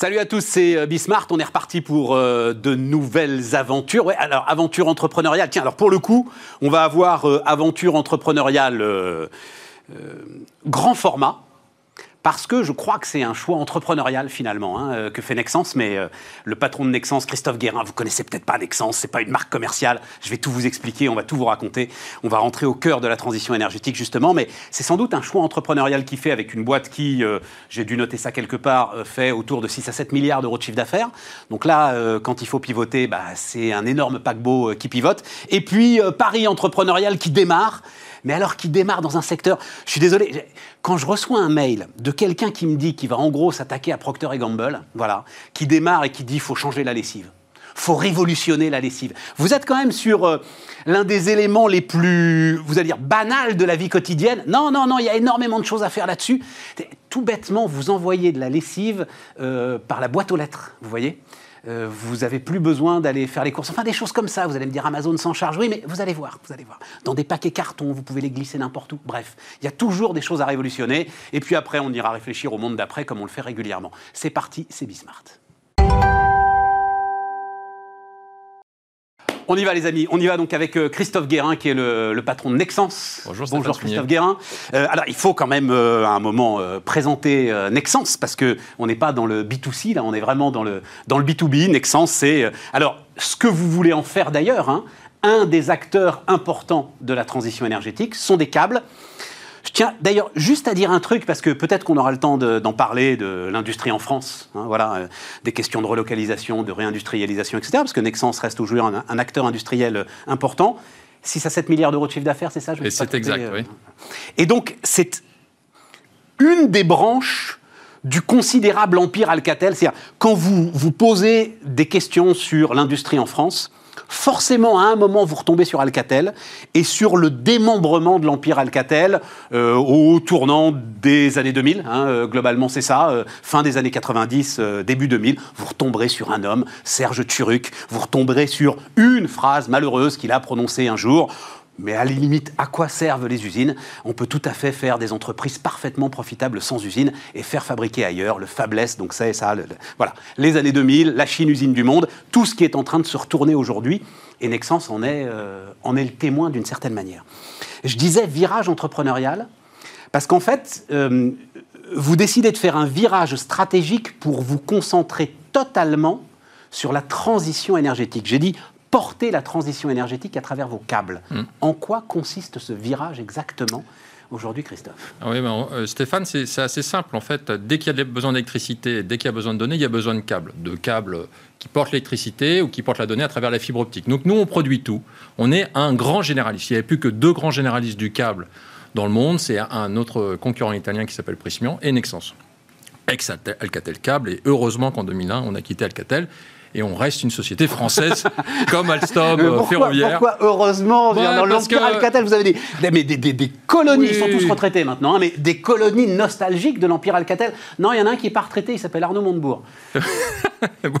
Salut à tous, c'est euh, Bismart. On est reparti pour euh, de nouvelles aventures. Alors, aventure entrepreneuriale. Tiens, alors pour le coup, on va avoir euh, aventure entrepreneuriale grand format parce que je crois que c'est un choix entrepreneurial finalement hein, euh, que fait Nexens. Mais euh, le patron de Nexens, Christophe Guérin, vous connaissez peut-être pas Nexens, c'est pas une marque commerciale. Je vais tout vous expliquer, on va tout vous raconter. On va rentrer au cœur de la transition énergétique justement, mais c'est sans doute un choix entrepreneurial qui fait avec une boîte qui, euh, j'ai dû noter ça quelque part, fait autour de 6 à 7 milliards d'euros de chiffre d'affaires. Donc là, quand il faut pivoter, bah, c'est un énorme paquebot qui pivote. Et puis Paris entrepreneurial qui démarre mais alors qui démarre dans un secteur. Je suis désolé, quand je reçois un mail de quelqu'un qui me dit qu'il va en gros s'attaquer à Procter Gamble, voilà, qui démarre et qui dit faut changer la lessive faut révolutionner la lessive. Vous êtes quand même sur euh, l'un des éléments les plus, vous allez dire, banals de la vie quotidienne. Non, non, non, il y a énormément de choses à faire là-dessus. Tout bêtement, vous envoyez de la lessive euh, par la boîte aux lettres, vous voyez euh, vous n'avez plus besoin d'aller faire les courses. Enfin, des choses comme ça. Vous allez me dire Amazon sans charge. Oui, mais vous allez voir, vous allez voir. Dans des paquets cartons, vous pouvez les glisser n'importe où. Bref, il y a toujours des choses à révolutionner. Et puis après, on ira réfléchir au monde d'après comme on le fait régulièrement. C'est parti, c'est Bismart. On y va les amis, on y va donc avec euh, Christophe Guérin qui est le, patron de Nexens. Bonjour, Bonjour Christophe Guérin. Euh, alors il faut quand même euh, à un moment présenter Nexens parce que on n'est pas dans le B2C là, on est vraiment dans le, dans le B2B. Nexens c'est alors ce que vous voulez en faire d'ailleurs. Hein, un des acteurs importants de la transition énergétique sont des câbles. Je tiens d'ailleurs juste à dire un truc, parce que peut-être qu'on aura le temps d'en parler de l'industrie en France, hein, voilà, euh, des questions de relocalisation, de réindustrialisation, etc., parce que Nexens reste toujours un, acteur industriel important. 6 à 7 milliards d'euros de chiffre d'affaires, c'est ça Et c'est exact, euh, oui. Et donc, c'est une des branches du considérable empire Alcatel. C'est-à-dire, quand vous vous posez des questions sur l'industrie en France, forcément à un moment vous retombez sur Alcatel et sur le démembrement de l'empire Alcatel euh, au tournant des années 2000. Hein, euh, globalement, c'est ça. Euh, fin des années 90, début 2000, vous retomberez sur un homme, Serge Turuc. Vous retomberez sur une phrase malheureuse qu'il a prononcée un jour. Mais à la limite, à quoi servent les usines? On peut tout à fait faire des entreprises parfaitement profitables sans usine et faire fabriquer ailleurs, le fabless, donc ça et ça. voilà. Les années 2000, la Chine usine du monde, tout ce qui est en train de se retourner aujourd'hui. Et Nexens en est, euh, en est le témoin d'une certaine manière. Je disais virage entrepreneurial, parce qu'en fait, euh, vous décidez de faire un virage stratégique pour vous concentrer totalement sur la transition énergétique. J'ai dit porter la transition énergétique à travers vos câbles. Hmm. En quoi consiste ce virage exactement aujourd'hui, Christophe? Ah Oui, ben, euh, Stéphane, c'est assez simple. En fait, dès qu'il y a besoin d'électricité, dès qu'il y a besoin de données, il y a besoin de câbles. De câbles qui portent l'électricité ou qui portent la donnée à travers la fibre optique. Donc nous, on produit tout. On est un grand généraliste. Il n'y avait plus que deux grands généralistes du câble dans le monde. C'est un autre concurrent italien qui s'appelle Prysmian et Nexans. Ex-Alcatel Câble. Et heureusement qu'en 2001, on a quitté Alcatel et on reste une société française comme Alstom euh, ferroviaire. Pourquoi heureusement bah, dans l'Empire Alcatel, vous avez des, mais des, des, colonies, ils sont tous retraités maintenant, hein, mais des colonies nostalgiques de l'Empire Alcatel. Non, il y en a un qui n'est pas retraité, il s'appelle Arnaud Montebourg.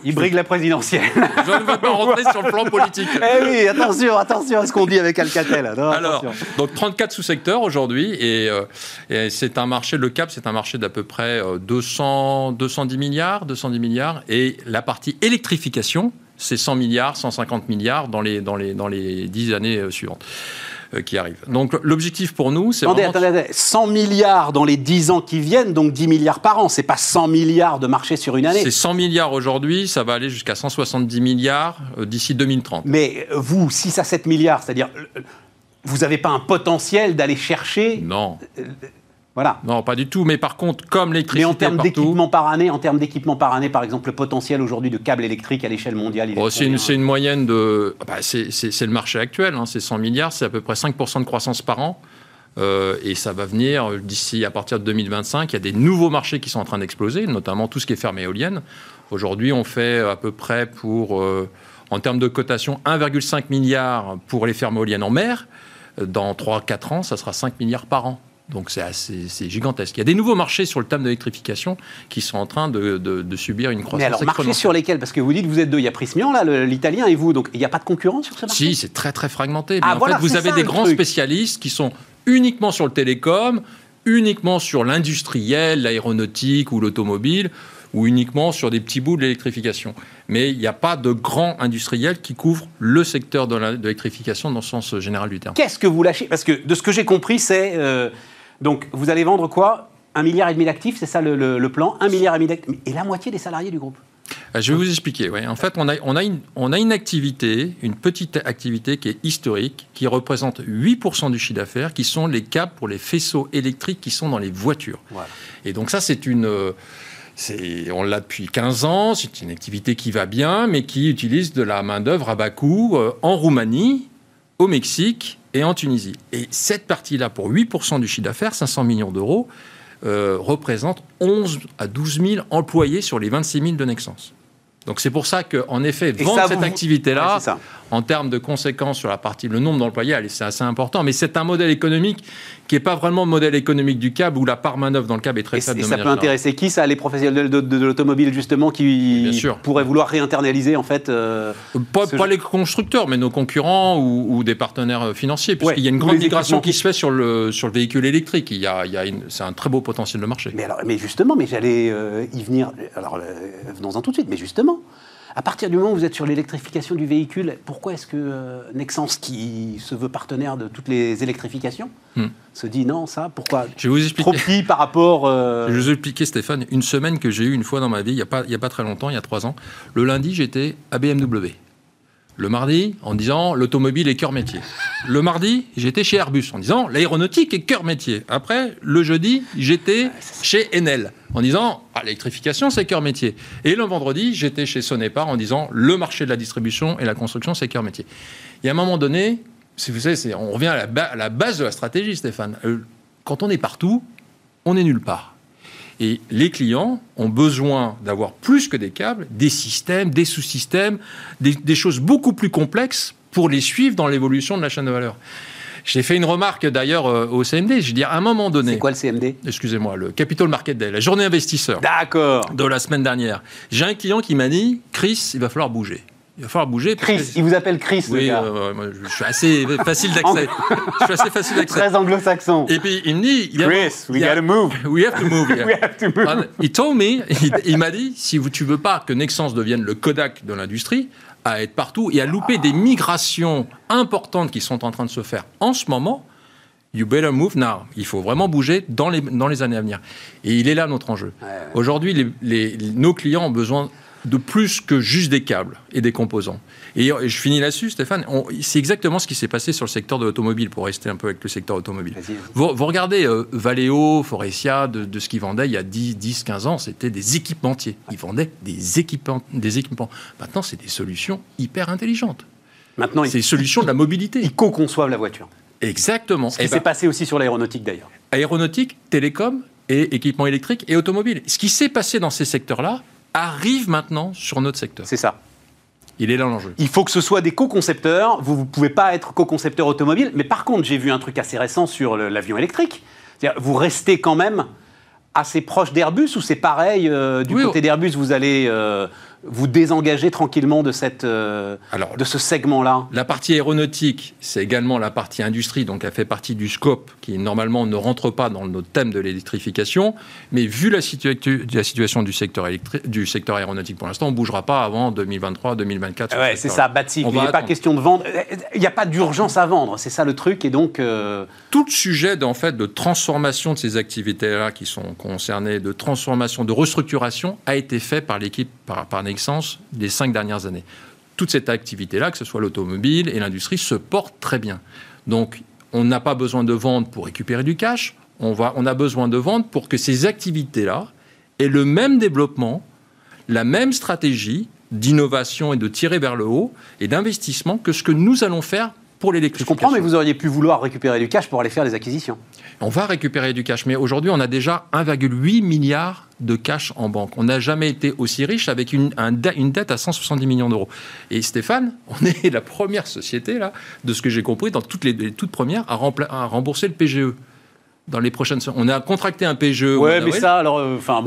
il brigue la présidentielle. Je ne veux pas rentrer sur le plan politique. Eh oui, attention, attention à ce qu'on dit avec Alcatel. Alors, donc 34 sous-secteurs aujourd'hui, euh, et, c'est un marché, le CAP, c'est un marché d'à peu près 200, euh, 210 milliards, 210 milliards, et la partie électrique c'est 100 milliards, 150 milliards dans les, dans les, dans les 10 années euh, suivantes euh, qui arrivent. Donc l'objectif pour nous, c'est attendez, attendez, 100 milliards dans les 10 ans qui viennent, donc 10 milliards par an. C'est pas 100 milliards de marché sur une année. C'est 100 milliards aujourd'hui, ça va aller jusqu'à 170 milliards euh, d'ici 2030. Mais vous, 6 à 7 milliards, c'est-à-dire vous n'avez pas un potentiel d'aller chercher Non. Non, pas du tout. Mais par contre, comme l'électricité. Mais en termes d'équipement par année, en termes d'équipement par année, par exemple, le potentiel aujourd'hui de câbles électriques à l'échelle mondiale, il c'est, une, moyenne de. Bah, c'est, le marché actuel, hein, c'est 100 milliards, c'est à peu près 5% de croissance par an. Euh, et ça va venir d'ici à partir de 2025. Il y a des nouveaux marchés qui sont en train d'exploser, notamment tout ce qui est ferme éolienne. Aujourd'hui, on fait à peu près pour, euh, en termes de cotation, 1,5 milliard pour les fermes éoliennes en mer. Dans 3-4 ans, ça sera 5 milliards par an. Donc c'est gigantesque. Il y a des nouveaux marchés sur le thème de l'électrification qui sont en train de, subir une croissance. Mais alors, marchés sur lesquels? Parce que vous dites vous êtes deux. Il y a Prismian, là, l'italien, et vous. Donc il n'y a pas de concurrence sur ce marché? Si, c'est très très fragmenté. Ah, en fait, vous avez des grands spécialistes qui sont uniquement sur le télécom, uniquement sur l'industriel, l'aéronautique ou l'automobile ou uniquement sur des petits bouts de l'électrification. Mais il n'y a pas de grand industriel qui couvre le secteur de l'électrification dans le sens général du terme. Qu'est-ce que vous lâchez? Parce que de ce que j'ai compris, c'est euh, donc vous allez vendre quoi? Un milliard et demi d'actifs, c'est ça le, plan? Un milliard et demi d'actifs et la moitié des salariés du groupe. Euh, je vais vous expliquer. En fait, on a, on, a une, on a une activité, une petite activité qui est historique, qui représente 8% du chiffre d'affaires, qui sont les câbles pour les faisceaux électriques qui sont dans les voitures. Et donc ça, c'est une... Euh, on l'a depuis 15 ans, c'est une activité qui va bien, mais qui utilise de la main-d'œuvre à bas coût euh, en Roumanie, au Mexique et en Tunisie. Et cette partie-là, pour 8% du chiffre d'affaires, 500 millions d'euros, euh, représente 11 à 12 000 employés sur les 26 000 de Nexens. Donc c'est pour ça qu'en effet, vendre cette activité-là, en termes de conséquences sur la partie, le nombre d'employés, c'est assez important. Mais c'est un modèle économique qui n'est pas vraiment le modèle économique du câble, où la part main-d'œuvre dans le câble est très faible. Et ça peut intéresser qui, ça Les professionnels de, l'automobile, justement, qui pourraient vouloir réinternaliser, en fait euh, Pas, les constructeurs, mais nos concurrents ou, des partenaires financiers, puisqu'il y a une grande migration qui se fait sur le, sur le véhicule électrique. Il y a, c'est un très beau potentiel de marché. Mais, alors, mais justement, mais j'allais euh, y venir. Alors, euh, venons-en tout de suite. Mais justement, à partir du moment où vous êtes sur l'électrification du véhicule, pourquoi est-ce que euh, Nexens, qui se veut partenaire de toutes les électrifications, hmm. se dit non, ça, pourquoi Je vais vous expliquer. Trop petit par rapport. Euh, Je vais vous expliquer, Stéphane, une semaine que j'ai eue une fois dans ma vie, il n'y a, pas, a pas très longtemps, il y a trois ans. Le lundi, j'étais à BMW. Le mardi, en disant l'automobile est cœur métier. Le mardi, j'étais chez Airbus en disant l'aéronautique est cœur métier. Après, le jeudi, j'étais chez Enel en disant ah, l'électrification c'est cœur métier. Et le vendredi, j'étais chez Sonepar en disant le marché de la distribution et la construction c'est cœur métier. Il y a un moment donné, vous savez, on revient à la, à la, base de la stratégie, Stéphane. Euh, quand on est partout, on est nulle part. Et les clients ont besoin d'avoir plus que des câbles, des systèmes, des sous-systèmes, des, choses beaucoup plus complexes pour les suivre dans l'évolution de la chaîne de valeur. J'ai fait une remarque d'ailleurs euh, au CMD. Je dis à un moment donné. C'est quoi le CMD Excusez-moi, le Capital Market Day, la journée investisseur. D'accord. De la semaine dernière. J'ai un client qui m'a dit Chris, il va falloir bouger. Il va falloir bouger. Chris, il vous appelle Chris, oui, le gars. Euh, je suis assez facile d'accès. je suis assez facile d'accès. Très anglo-saxon. Et puis il me dit, Chris, we gotta move. We have to move. we have to move. Il told me, il, m'a dit, si tu veux pas que Nexens devienne le Kodak de l'industrie, à être partout et à louper des migrations importantes qui sont en train de se faire en ce moment, You better move now. Il faut vraiment bouger dans les, dans les années à venir. Et il est là notre enjeu. Aujourd'hui, les, les, nos clients ont besoin de plus que juste des câbles et des composants. Et je finis là-dessus, Stéphane. C'est exactement ce qui s'est passé sur le secteur de l'automobile, pour rester un peu avec le secteur automobile. Vous, vous, regardez euh, Valeo, Forestia, de, ce qu'ils vendaient il y a 10, 10 15 ans, c'était des équipementiers. Ils vendaient des équipements. Des équipements. Maintenant, c'est des solutions hyper intelligentes. Maintenant, c'est des solutions de la mobilité. Ils co-conçoivent la voiture. Exactement. Ce qui eh s'est ben passé aussi sur l'aéronautique, d'ailleurs. Aéronautique, télécom et équipements électriques et automobiles. Ce qui s'est passé dans ces secteurs-là, arrive maintenant sur notre secteur. C'est ça. Il est là l'enjeu. Il faut que ce soit des co-concepteurs. Vous ne pouvez pas être co-concepteur automobile. Mais par contre, j'ai vu un truc assez récent sur l'avion électrique. Vous restez quand même assez proche d'Airbus ou c'est pareil euh, du côté d'Airbus Vous allez euh, vous désengager tranquillement de, cette, euh, Alors, de ce segment-là La partie aéronautique, c'est également la partie industrie, donc elle fait partie du scope qui normalement ne rentre pas dans notre thème de l'électrification. Mais vu la, la situation du secteur, du secteur aéronautique pour l'instant, on ne bougera pas avant 2023-2024. Ouais, c'est ça, bâti. Il n'est pas question de vendre. Il n'y a pas d'urgence à vendre, c'est ça le truc. Et donc. Euh, Tout le sujet en fait, de transformation de ces activités-là qui sont concernées, de transformation, de restructuration, a été fait par l'équipe, par, par Nexens des cinq dernières années. Toute cette activité-là, que ce soit l'automobile et l'industrie, se porte très bien. Donc, on n'a pas besoin de vendre pour récupérer du cash. On, va, on a besoin de vendre pour que ces activités-là aient le même développement, la même stratégie d'innovation et de tirer vers le haut et d'investissement que ce que nous allons faire pour l'électrification. Je comprends, mais vous auriez pu vouloir récupérer du cash pour aller faire des acquisitions. On va récupérer du cash, mais aujourd'hui, on a déjà 1,8 milliard de cash en banque. On n'a jamais été aussi riche avec une, une dette à 170 millions d'euros. Et Stéphane, on est la première société, là, de ce que j'ai compris, dans toutes les, toutes premières, à, à rembourser le PGE dans les prochaines On a contracté un PGE. Ouais, mais ça, alors, euh, enfin,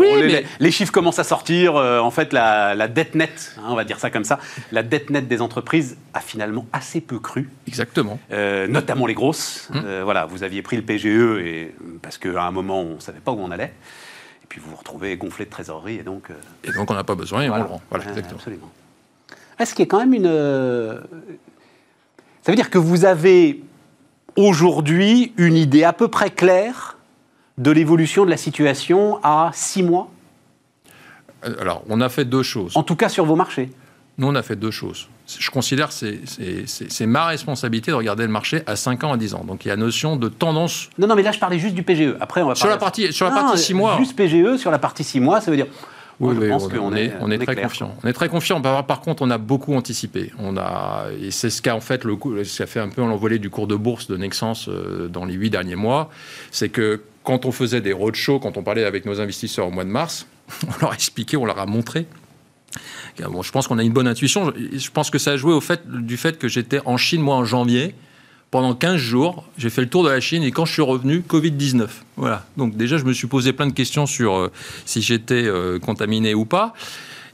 les, chiffres commencent à sortir. Euh, en fait, la, dette nette, hein, on va dire ça comme ça, la dette nette des entreprises a finalement assez peu cru. Exactement. Euh, notamment les grosses. Hum. voilà, vous aviez pris le PGE et, parce qu'à un moment, on ne savait pas où on allait puis vous vous retrouvez gonflé de trésorerie et donc. Et donc on n'a pas besoin et on le rend. Voilà, Ouais, exactement. Absolument. Est-ce qu'il y a quand même une. Ça veut dire que vous avez aujourd'hui une idée à peu près claire de l'évolution de la situation à six mois, Euh, Alors, on a fait deux choses. en tout cas sur vos marchés Nous, on a fait deux choses. Je considère que c'est- ma responsabilité de regarder le marché à 5 ans, à 10 ans. Donc, il y a notion de tendance. Non, non, mais là je parlais juste du PGE. Après, on va Sur la partie, sur la Non, partie 6 mois. Juste PGE sur la partie 6 mois, ça veut dire. Moi, Oui, je oui, pense on, qu'on on est, on est très clair, confiant. On est très confiant. Par, par contre, on a beaucoup anticipé. On a, et c'est ce qu'a en fait le ce un peu l'envolée du cours de bourse de Nexens euh, dans les huit derniers mois. C'est que quand on faisait des roadshows, quand on parlait avec nos investisseurs au mois de mars, on leur a expliqué, on leur a montré. Bon, je pense qu'on a une bonne intuition. Je, je pense que ça a joué au fait du fait que j'étais en Chine moi en janvier. Pendant 15 jours, j'ai fait le tour de la Chine et quand je suis revenu, Covid-19. Voilà. Donc déjà, je me suis posé plein de questions sur euh, si j'étais euh, contaminé ou pas.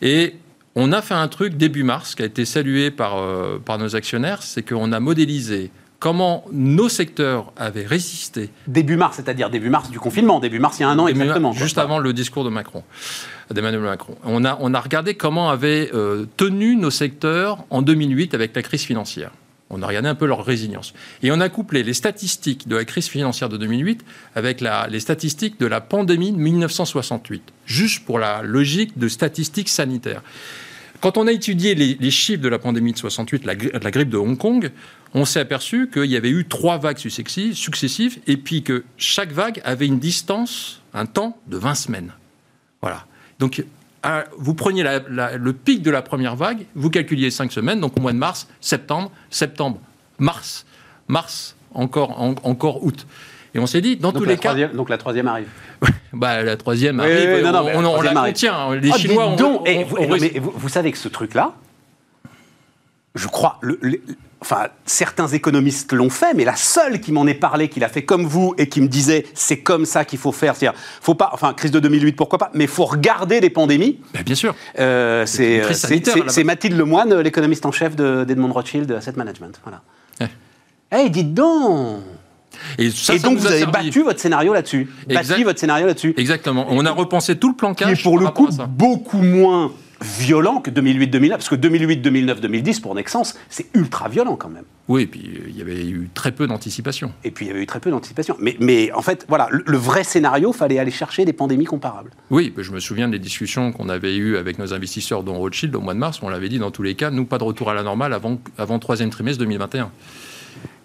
Et on a fait un truc début mars qui a été salué par, euh, par nos actionnaires, c'est qu'on a modélisé comment nos secteurs avaient résisté Début mars, c'est-à-dire début mars du confinement, début mars il y a un an Début- exactement. Juste avant le discours de Macron, d'Emmanuel Macron. On a, on a regardé comment avaient euh, tenu nos secteurs en 2008 avec la crise financière. On a regardé un peu leur résilience. Et on a couplé les statistiques de la crise financière de 2008 avec les statistiques de la pandémie de 1968, juste pour la logique de statistiques sanitaires. Quand on a étudié les, chiffres de la pandémie de 68, la, la grippe de Hong Kong, on s'est aperçu qu'il y avait eu trois vagues successives, successives, et puis que chaque vague avait une distance, un temps de 20 semaines. Voilà. Donc, vous preniez la- la- le pic de la première vague, vous calculiez 5 semaines, donc au mois de mars, septembre, septembre, mars, mars, encore, en- encore août. Et on s'est dit, dans Donc, tous les cas, donc la troisième arrive. bah, la troisième Oui, arrive, oui, non, non, on, la on- on troisième la arrive. contient. Les Ah, Chinois, dites on- donc, on- eh, on- vous, vous, vous savez que ce truc-là, je crois, le- le- enfin, certains économistes l'ont fait, mais la seule qui m'en ait parlé, qui l'a fait comme vous et qui me disait c'est comme ça qu'il faut faire, c'est-à-dire, faut pas, enfin, crise de 2008, pourquoi pas, mais faut regarder les pandémies. Bah, bien sûr. Euh, C'est c'est Mathilde Lemoine, l'économiste en chef de- d'Edmond Rothschild Asset Management. Voilà. Eh. Eh, dites donc Et, ça, Et ça donc vous avez servi. battu votre scénario là-dessus. Bâti votre scénario là-dessus. Exactement. On a repensé tout le plan Qui cash est pour le coup beaucoup moins violent que 2008-2009, parce que 2008, 2009, 2010 pour Nexens, c'est ultra violent quand même. Oui, et puis euh, il y avait eu très peu d'anticipation. Et puis il y avait eu très peu d'anticipation. Mais, mais en fait, voilà, le, le vrai scénario, fallait aller chercher des pandémies comparables. Oui, je me souviens des discussions qu'on avait eues avec nos investisseurs dont Rothschild au mois de mars. On l'avait dit dans tous les cas, nous, pas de retour à la normale avant, avant troisième trimestre 2021.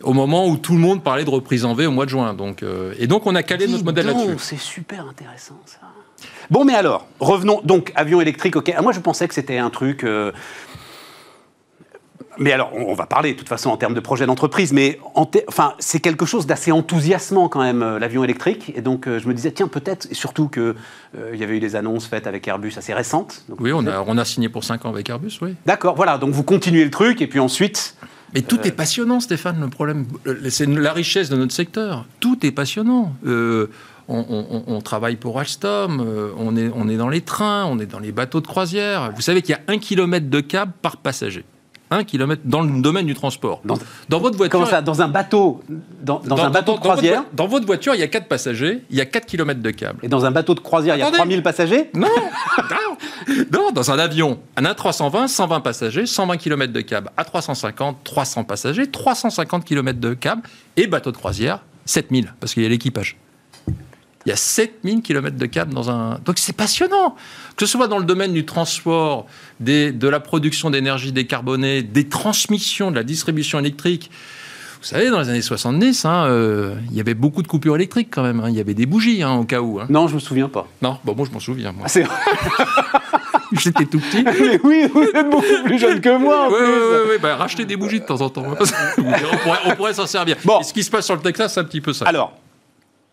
Au moment où tout le monde parlait de reprise en V au mois de juin. Donc, euh, et donc on a calé notre modèle là-dessus. C'est super intéressant ça. Bon, mais alors, revenons. Donc, avion électrique, ok. Ah, Moi, je pensais que c'était un truc. euh, Mais alors, on va parler de toute façon en termes de projet d'entreprise, mais en enfin, c'est quelque chose d'assez enthousiasmant quand même, euh, l'avion électrique. Et donc, euh, je me disais, tiens, peut-être, et surtout qu'il il y avait eu des annonces faites avec Airbus assez récentes. Donc, Oui, on a, on a signé pour 5 ans avec Airbus, oui. D'accord, voilà, donc vous continuez le truc, et puis ensuite. Mais tout est passionnant, Stéphane, le problème. C'est la richesse de notre secteur. Tout est passionnant. On, on- on travaille pour Alstom, euh, on, est, on est dans les trains, on est dans les bateaux de croisière. Vous savez qu'il y a un kilomètre de câble par passager. Un kilomètre dans le domaine du transport. Dans- Dans votre voiture. Comment ça Dans un bateau, dans, dans un bateau de croisière dans votre voiture, il y a 4 passagers, il y a 4 kilomètres de câble. Et dans un bateau de croisière, il y a Attendez. 3000 passagers? Non, non, non, dans un avion, un A320, 120 passagers, 120 km de câble, A350, 300 passagers, 350 km de câble, et bateau de croisière, 7000, parce qu'il y a l'équipage. Il y a 7000 km de câble dans un... Donc c'est passionnant Que ce soit dans le domaine du transport, des- de la production d'énergie décarbonée, des transmissions, de la distribution électrique. Vous savez, dans les années 70, hein, euh, il y avait beaucoup de coupures électriques quand même. hein. Il y avait des bougies hein, au cas où. hein. Non, je me souviens pas. Non, bon, moi je m'en souviens. Moi. Ah, J'étais tout petit. Mais oui, vous êtes beaucoup plus jeune que moi. Oui, oui, oui, bah, racheter des bougies de temps en temps. on pourrait, s'en servir. Bon. Et ce qui se passe sur le Texas, c'est un petit peu ça. Alors,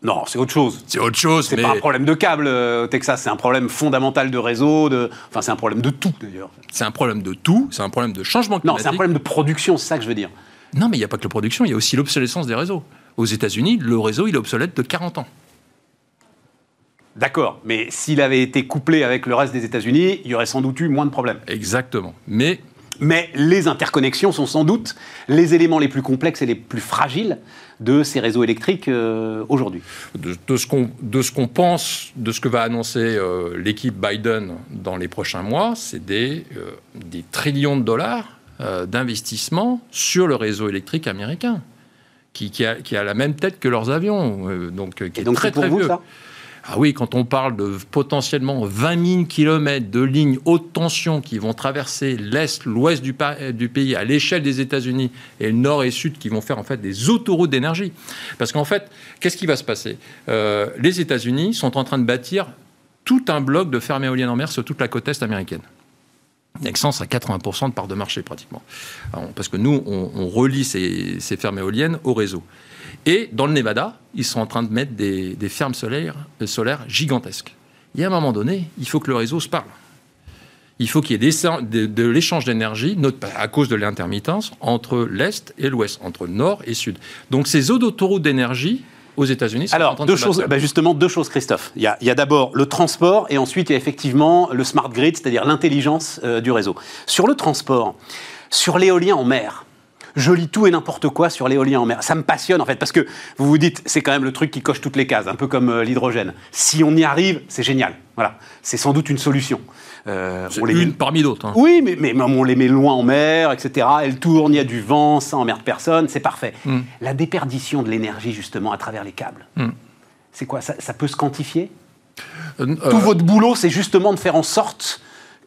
non, c'est autre chose. c'est autre chose, C'est mais pas un problème de câble euh, au Texas, c'est un problème fondamental de réseau, de... enfin c'est un problème de tout d'ailleurs. c'est un problème de tout. C'est un problème de changement Non, climatique. c'est un problème de production, c'est ça que je veux dire. Non, mais il n'y a pas que la production, il y a aussi l'obsolescence des réseaux. Aux États-Unis, le réseau, il est obsolète de 40 ans. D'accord, mais s'il avait été couplé avec le reste des États-Unis, il y aurait sans doute eu moins de problèmes. Exactement. Mais Mais les interconnexions sont sans doute les éléments les plus complexes et les plus fragiles de ces réseaux électriques euh, aujourd'hui. De, de, ce qu'on pense, de ce que va annoncer euh, l'équipe Biden dans les prochains mois, c'est des, euh, des, trillions de dollars d'investissement sur le réseau électrique américain, qui, qui, a, qui, a, la même tête que leurs avions, donc qui et est donc très, très vieux. Ça? Ah oui, quand on parle de potentiellement 20 000 km de lignes haute tension qui vont traverser l'Est, l'Ouest du, pays à l'échelle des États-Unis et le Nord et Sud qui vont faire en fait des autoroutes d'énergie. Parce qu'en fait, qu'est-ce qui va se passer? Euh, Les États-Unis sont en train de bâtir tout un bloc de fermes éoliennes en mer sur toute la côte Est américaine. Nexens a 80% de part de marché pratiquement. Parce que nous, on, relie ces fermes éoliennes au réseau. Et dans le Nevada, ils sont en train de mettre des, des fermes solaires, euh, solaires gigantesques. Et à un moment donné, il faut que le réseau se parle. Il faut qu'il y ait des, de, de l'échange d'énergie, à cause de l'intermittence, entre l'Est et l'Ouest, entre Nord et Sud. Donc ces eaux d'autoroute d'énergie, aux États-Unis Alors, deux choses, bah justement, deux choses, Christophe. Il y a, a d'abord le transport et ensuite il y a effectivement le smart grid, c'est-à-dire l'intelligence euh, du réseau. Sur le transport, sur l'éolien en mer, je lis tout et n'importe quoi sur l'éolien en mer. Ça me passionne en fait, parce que vous vous dites, c'est quand même le truc qui coche toutes les cases, un peu comme euh, l'hydrogène. Si on y arrive, c'est génial. Voilà, c'est sans doute une solution. Euh, c'est une met... parmi d'autres. Hein. Oui, mais, mais, on les met loin en mer, etc. Elle tourne, il y a du vent, ça emmerde personne, c'est parfait. Mm. La déperdition de l'énergie, justement, à travers les câbles, mm. c'est quoi? Ça, ça, peut se quantifier? Euh, Tout votre boulot, c'est justement de faire en sorte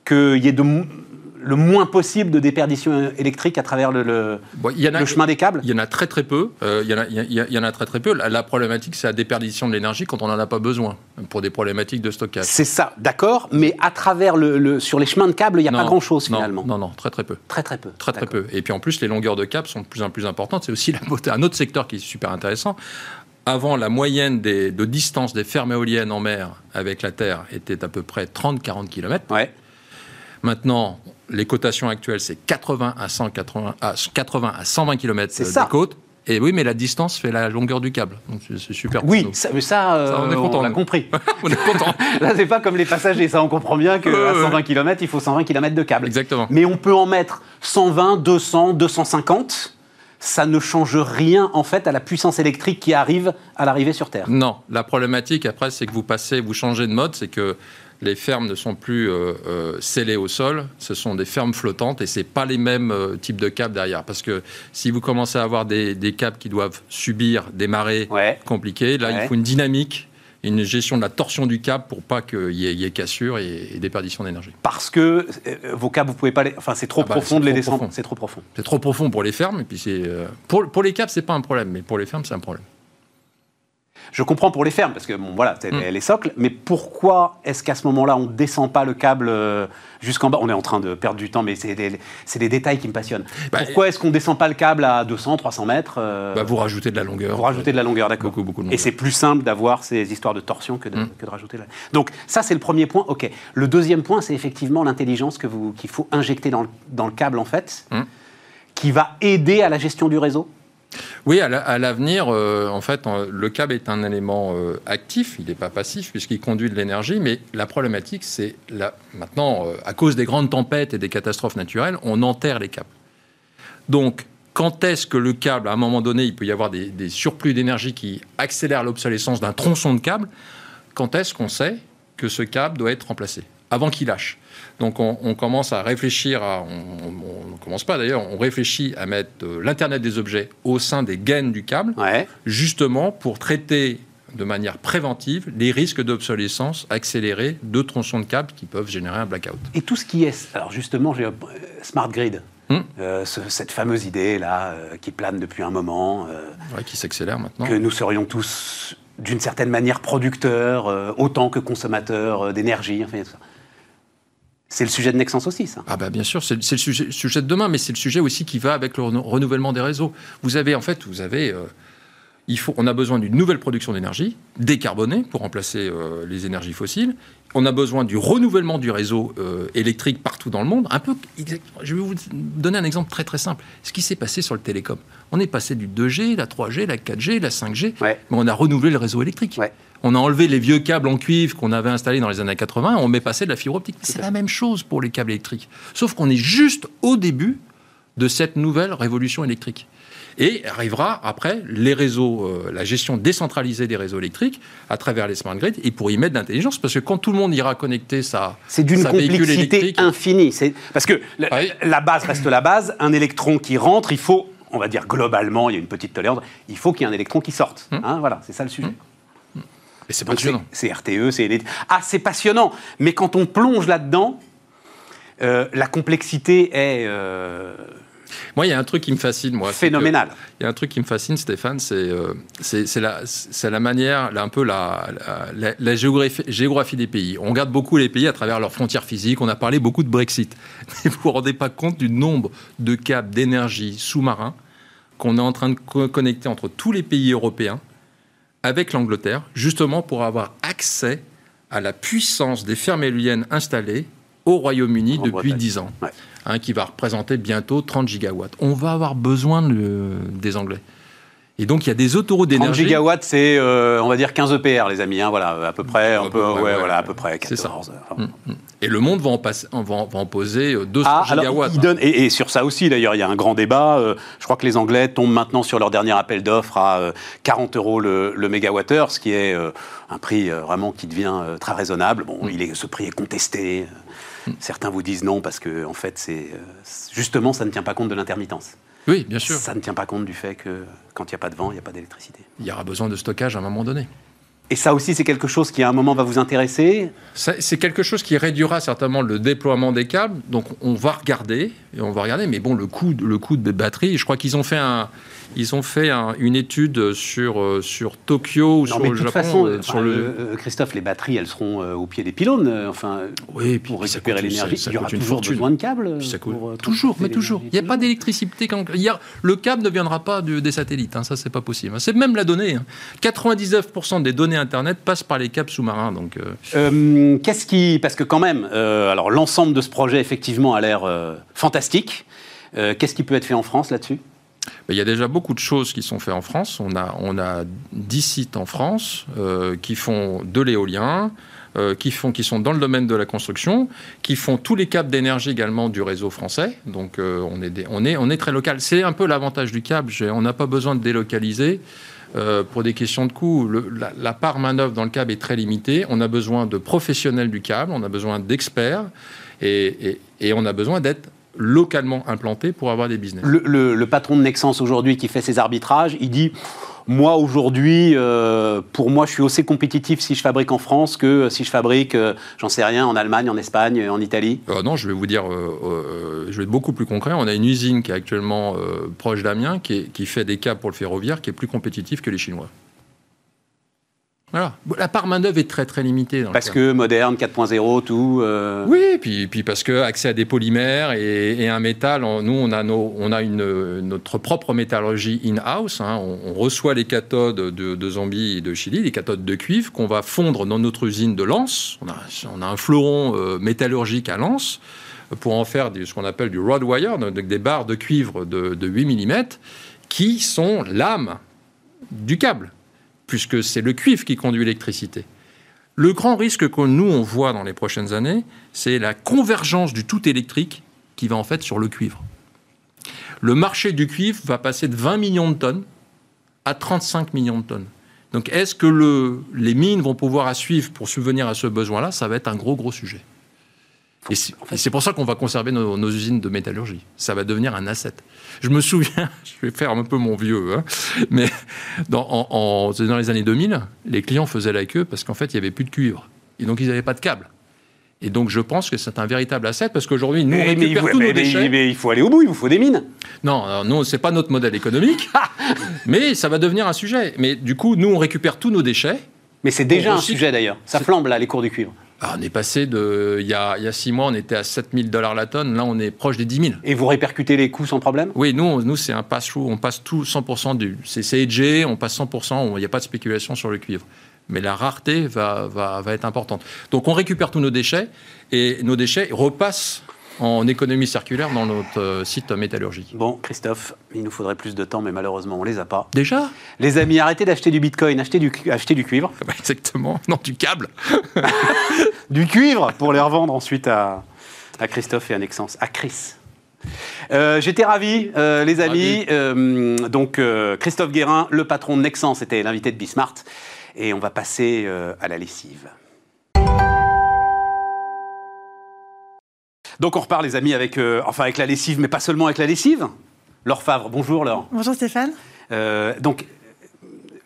qu'il y ait de le moins possible de déperdition électrique à travers le, le, bon, y en a, le chemin des câbles Il y en a très très peu. Euh, il, y en a, il, y en a, très très peu. La, la problématique, c'est la déperdition de l'énergie quand on n'en a pas besoin, pour des problématiques de stockage. C'est ça, d'accord. Mais à travers le, le, sur les chemins de câbles, il n'y a non, pas grand-chose finalement. Non, non, très très peu. Très très peu. Très très peu. Et puis en plus, les longueurs de câbles sont de plus en plus importantes. C'est aussi la beauté. Un autre secteur qui est super intéressant. Avant, la moyenne des, de distance des fermes éoliennes en mer avec la Terre était à peu près 30-40 km. Ouais. Maintenant, les cotations actuelles, c'est 80 à, 180, à 80 à 120 km des côtes. Et oui, mais la distance fait la longueur du câble. Donc c'est super. Oui, ça, mais ça, euh, ça, on est content. On l'a compris. on est content. Là, c'est pas comme les passagers. Ça, on comprend bien qu'à euh, 120 km, il faut 120 km de câble. Exactement. Mais on peut en mettre 120, 200, 250 ça ne change rien en fait à la puissance électrique qui arrive à l'arrivée sur Terre. Non, la problématique après, c'est que vous passez, vous changez de mode, c'est que les fermes ne sont plus euh, euh, scellées au sol, ce sont des fermes flottantes et c'est pas les mêmes euh, types de câbles derrière. Parce que si vous commencez à avoir des, des câbles qui doivent subir des marées ouais. compliquées, là Ouais. il faut une dynamique, une gestion de la torsion du câble pour pas qu'il y, ait- il y ait cassure et, et déperdition d'énergie. Parce que euh, vos câbles, vous pouvez pas les. Enfin, c'est trop Ah bah, profond de les descendre. C'est trop profond. C'est trop profond pour les fermes et puis c'est euh, pour, pour les câbles c'est pas un problème, mais pour les fermes c'est un problème. Je comprends pour les fermes, parce que bon, voilà, c'est Mm. les, les socles, mais pourquoi est-ce qu'à ce moment-là, on ne descend pas le câble euh, jusqu'en bas? On est en train de perdre du temps, mais c'est des, détails qui me passionnent. Bah, pourquoi est-ce qu'on ne descend pas le câble à 200, 300 mètres euh, Bah, vous rajoutez de la longueur. Vous rajoutez de la longueur, d'accord. Beaucoup, beaucoup de Et c'est plus simple d'avoir ces histoires de torsion que de, Mm. que de rajouter la... Donc ça, c'est le premier point. OK. Le deuxième point, c'est effectivement l'intelligence qu'il faut injecter dans le, dans le câble, en fait, Mm. qui va aider à la gestion du réseau. Oui, à la- à l'avenir, euh, en fait, le câble est un élément euh, actif, il n'est pas passif puisqu'il conduit de l'énergie, mais la problématique, c'est maintenant, euh, à cause des grandes tempêtes et des catastrophes naturelles, on enterre les câbles. Donc, quand est-ce que le câble, à un moment donné, il peut y avoir des, des surplus d'énergie qui accélèrent l'obsolescence d'un tronçon de câble? Quand est-ce qu'on sait que ce câble doit être remplacé? Avant qu'il lâche. Donc on, on commence à réfléchir, à, on ne commence pas d'ailleurs, on réfléchit à mettre euh, l'Internet des objets au sein des gaines du câble, Ouais. justement pour traiter de manière préventive les risques d'obsolescence accélérée de tronçons de câbles qui peuvent générer un blackout. Et tout ce qui est, alors justement, j'ai euh, Smart Grid, Hmm. euh, ce- cette fameuse idée là euh, qui plane depuis un moment, euh, Ouais, qui s'accélère maintenant. que nous serions tous d'une certaine manière producteurs autant que consommateurs d'énergie, enfin, tout ça. C'est le sujet de Nexens aussi, ça. Ah bah bien sûr, c'est le sujet, sujet de demain, mais c'est le sujet aussi qui va avec le renou- renouvellement des réseaux. Vous avez en fait, vous avez, euh, il faut, on a besoin d'une nouvelle production d'énergie décarbonée pour remplacer euh, les énergies fossiles. On a besoin du renouvellement du réseau euh, électrique partout dans le monde. Un peu, je vais vous donner un exemple très très simple. Ce qui s'est passé sur le télécom. On est passé du 2G, la 3G, la 4G, la 5G, Ouais. mais on a renouvelé le réseau électrique. Ouais. On a enlevé les vieux câbles en cuivre qu'on avait installés dans les années 80, on met passé de la fibre optique. C'est la même chose pour les câbles électriques. Sauf qu'on est juste au début de cette nouvelle révolution électrique. Et arrivera après les réseaux, euh, la gestion décentralisée des réseaux électriques à travers les smart grids et pour y mettre de l'intelligence. Parce que quand tout le monde ira connecter sa. C'est d'une complexité infinie. Parce que la, ah la base reste la base. Un électron qui rentre, il faut, on va dire globalement, il y a une petite tolérance, il faut qu'il y ait un électron qui sorte. Hum. Hein, voilà, c'est ça le sujet. Hum. C'est passionnant. C'est RTE, c'est. Ah, c'est passionnant. Mais quand on plonge là-dedans, euh, la complexité est. Euh, moi, il y a un truc qui me fascine, moi. Phénoménal. Il y a un truc qui me fascine, Stéphane, c'est euh, la, la manière, un peu la, la, géographie, géographie, des pays. On regarde beaucoup les pays à travers leurs frontières physiques. On a parlé beaucoup de Brexit. Mais vous ne vous rendez pas compte du nombre de câbles d'énergie sous-marins qu'on est en train de connecter entre tous les pays européens avec l'Angleterre, justement pour avoir accès à la puissance des fermes éoliennes installées au Royaume-Uni depuis 10 ans. Hein, qui va représenter bientôt 30 gigawatts. On va avoir besoin des Anglais. Et donc, il y a des autoroutes d'énergie. 30 gigawatts, c'est, euh, on va dire, 15 EPR, les amis. Hein, voilà, à peu près, un peu, ouais, voilà, à peu près 14. Ça. Mm, mm. Et le monde va en, passer, va, va en poser 200 ah, gigawatts. donne, et, sur ça aussi, d'ailleurs, il y a un grand débat. Euh, je crois que les Anglais tombent maintenant sur leur dernier appel d'offres à 40 euh, euros le, le mégawattheure, ce qui est un prix vraiment qui devient très raisonnable. Bon, mm. il est, ce prix est contesté. Certains vous disent non parce que, en fait, c'est euh, justement, ça ne tient pas compte de l'intermittence. Oui, bien sûr. Ça ne tient pas compte du fait que quand il n'y a pas de vent, il n'y a pas d'électricité. Il y aura besoin de stockage à un moment donné. Et ça aussi, c'est quelque chose qui à un moment va vous intéresser C'est quelque chose qui réduira certainement le déploiement des câbles. Donc on va regarder, et on va regarder, mais bon, le coût, le coût de batterie, je crois qu'ils ont fait un, ils ont fait une étude sur, euh, sur Tokyo ou sur le Japon. Façon, euh, sur le... Euh, Christophe, les batteries, elles seront au pied des pylônes. enfin, oui, pour récupérer l'énergie. Il y aura toujours besoin de câbles. toujours, mais toujours. Il n'y a pas d'électricité. Quand... Le câble ne viendra pas des satellites. Hein, ça, c'est pas possible. C'est même la donnée. 99% hein. des données Internet passent par les câbles sous-marins. Donc, Qu'est-ce qui. Parce que, quand même, alors l'ensemble de ce projet, effectivement, a l'air fantastique. Qu'est-ce qui peut être fait en France là-dessus? Il y a déjà beaucoup de choses qui sont faites en France. On a, on a 10 sites en France euh, qui font de l'éolien, euh, qui, font, qui sont dans le domaine de la construction, qui font tous les câbles d'énergie également du réseau français. Donc euh, on, est on, est, on est très local. C'est un peu l'avantage du câble. On n'a pas besoin de délocaliser. Pour des questions de coût, la, part main-d'œuvre dans le câble est très limitée. On a besoin de professionnels du câble, on a besoin d'experts et, on a besoin d'être localement implantés pour avoir des business. Le, patron de Nexens aujourd'hui qui fait ses arbitrages, il dit moi aujourd'hui, euh, pour moi, je suis aussi compétitif si je fabrique en France que si je fabrique, euh, j'en sais rien, en Allemagne, en Espagne, en Italie. Euh, non, je vais vous dire, je vais être beaucoup plus concret. On a une usine qui est actuellement proche d'Amiens, qui, qui, fait des câbles pour le ferroviaire, qui est plus compétitif que les Chinois. Voilà. La part main-d'œuvre est très très limitée. parce que moderne, 4.0, tout. Euh... Oui, puis, puis parce que accès à des polymères et, un métal. nous, on a, nos, on a une, notre propre métallurgie in-house. Hein. on, reçoit les cathodes de, de, Zambie et de Chili, les cathodes de cuivre, qu'on va fondre dans notre usine de Lens. On a, on a un fleuron euh, métallurgique à Lens pour en faire ce qu'on appelle du rod wire, donc des barres de cuivre de, de 8 mm, qui sont l'âme du câble puisque c'est le cuivre qui conduit l'électricité. Le grand risque que nous, on voit dans les prochaines années, c'est la convergence du tout électrique qui va en fait sur le cuivre. Le marché du cuivre va passer de 20 millions de tonnes à 35 millions de tonnes. Donc est-ce que le, les mines vont pouvoir à suivre pour subvenir à ce besoin-là? Ça va être un gros, gros sujet. Et c'est pour ça qu'on va conserver nos, usines de métallurgie. Ça va devenir un asset. Je me souviens, je vais faire un peu mon vieux, hein, mais dans, dans les années 2000, les clients faisaient la queue parce qu'en fait, il n'y avait plus de cuivre. Et donc, ils n'avaient pas de câble. Et donc, je pense que c'est un véritable asset parce qu'aujourd'hui, nous, on récupère tous nos déchets. Mais il faut aller au bout, il vous faut des mines. Non, non, c'est pas notre modèle économique, mais ça va devenir un sujet. Mais du coup, nous, on récupère tous nos déchets. Mais c'est déjà un sujet d'ailleurs. Ça flambe là, les cours du cuivre. Ah, on est passé de. Il y, a, il y a six mois, on était à 7000 dollars la tonne. Là, on est proche des 10 000. Et vous répercutez les coûts sans problème? Oui, nous, nous c'est un pass-through. On passe tout 100% du. C'est on passe 100%. Il n'y a pas de spéculation sur le cuivre. Mais la rareté va, va, va, être importante. Donc, on récupère tous nos déchets et nos déchets repassent en économie circulaire dans notre euh, site métallurgique. Bon, Christophe, il nous faudrait plus de temps, mais malheureusement, on les a pas. Déjà? Les amis, arrêtez d'acheter du bitcoin, achetez du, achetez du cuivre. Bah, Exactement. Non, du câble. du cuivre pour les revendre ensuite à, à Christophe et à Nexence. À Chris. Euh, J'étais ravi, euh, les amis. Euh, donc, Christophe Guérin, le patron de Nexence, était l'invité de Bismart. Et on va passer à la lessive. Donc, on repart, les amis, avec, euh, enfin, avec la lessive, mais pas seulement avec la lessive. Laure Favre, bonjour Laure. Bonjour Stéphane. Euh, donc,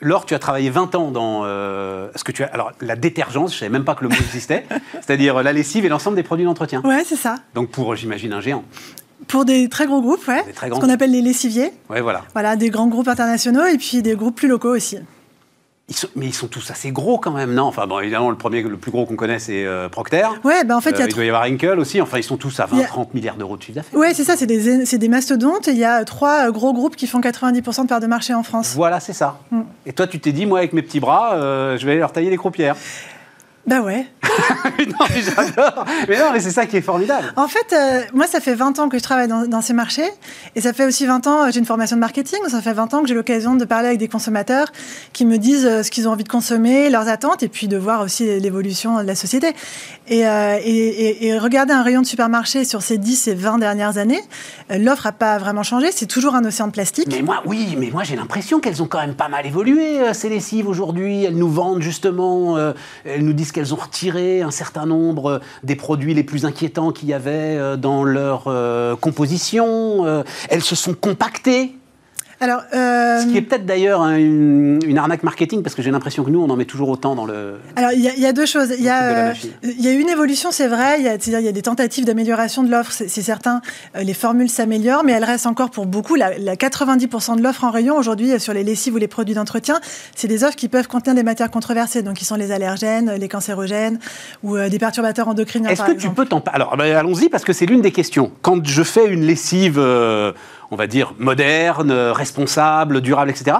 Laure, tu as travaillé 20 ans dans euh, ce que tu as. Alors, la détergence, je ne savais même pas que le mot existait, c'est-à-dire la lessive et l'ensemble des produits d'entretien. Ouais, c'est ça. Donc, pour, j'imagine, un géant. Pour des très gros groupes, ouais. Des très ce grands qu'on appelle les lessiviers. Ouais, voilà. Voilà, des grands groupes internationaux et puis des groupes plus locaux aussi. Ils sont- mais ils sont tous assez gros quand même, non? Enfin, bon, évidemment, le premier, le plus gros qu'on connaît, c'est euh, Procter. Ouais, ben en fait, il y Euh, a il doit y avoir Henkel aussi. Enfin, ils sont tous à Il y 20, a- 30 milliards d'euros de chiffre d'affaires. Ouais, c'est ça, c'est des, c'est des mastodontes. Il y a trois euh, gros groupes qui font 90% de part de marché en France. Voilà, c'est ça. Mm. Et toi, tu t'es dit, moi, avec mes petits bras, euh, je vais aller leur tailler les croupières. Bah ouais. non, mais j'adore. Mais non, mais c'est ça qui est formidable. En fait, euh, moi, ça fait 20 ans que je travaille dans, dans ces marchés. Et ça fait aussi 20 ans, euh, j'ai une formation de marketing. Ça fait 20 ans que j'ai l'occasion de parler avec des consommateurs qui me disent euh, ce qu'ils ont envie de consommer, leurs attentes, et puis de voir aussi l'évolution de la société. Et, euh, et, et- et regarder un rayon de supermarché sur ces 10 et 20 dernières années, l'offre n'a pas vraiment changé. C'est toujours un océan de plastique. Mais moi, oui, mais moi, j'ai l'impression qu'elles ont quand même pas mal évolué, ces lessives, aujourd'hui. Elles nous vendent, justement, elles nous disent qu'elles ont retiré un certain nombre euh, des produits les plus inquiétants qu'il y avait euh, dans leur euh, composition. elles se sont compactées. Alors, euh, Ce qui est peut-être d'ailleurs une, une arnaque marketing, parce que j'ai l'impression que nous, on en met toujours autant dans le. Alors, il y, a- il y a deux choses. Il y, a, euh, il y a une évolution, c'est vrai. Il y a, c'est-à-dire, il y a des tentatives d'amélioration de l'offre, c'est, certain. Euh, les formules s'améliorent, mais elles restent encore pour beaucoup. La, la 90% de l'offre en rayon aujourd'hui euh, sur les lessives ou les produits d'entretien, c'est des offres qui peuvent contenir des matières controversées. Donc, qui sont les allergènes, les cancérogènes ou euh, des perturbateurs endocriniens, Est-ce que tu peux t'en parler Alors, ben, allons-y, parce que c'est l'une des questions. Quand je fais une lessive, euh, on va dire, moderne, responsable, durable, etc.,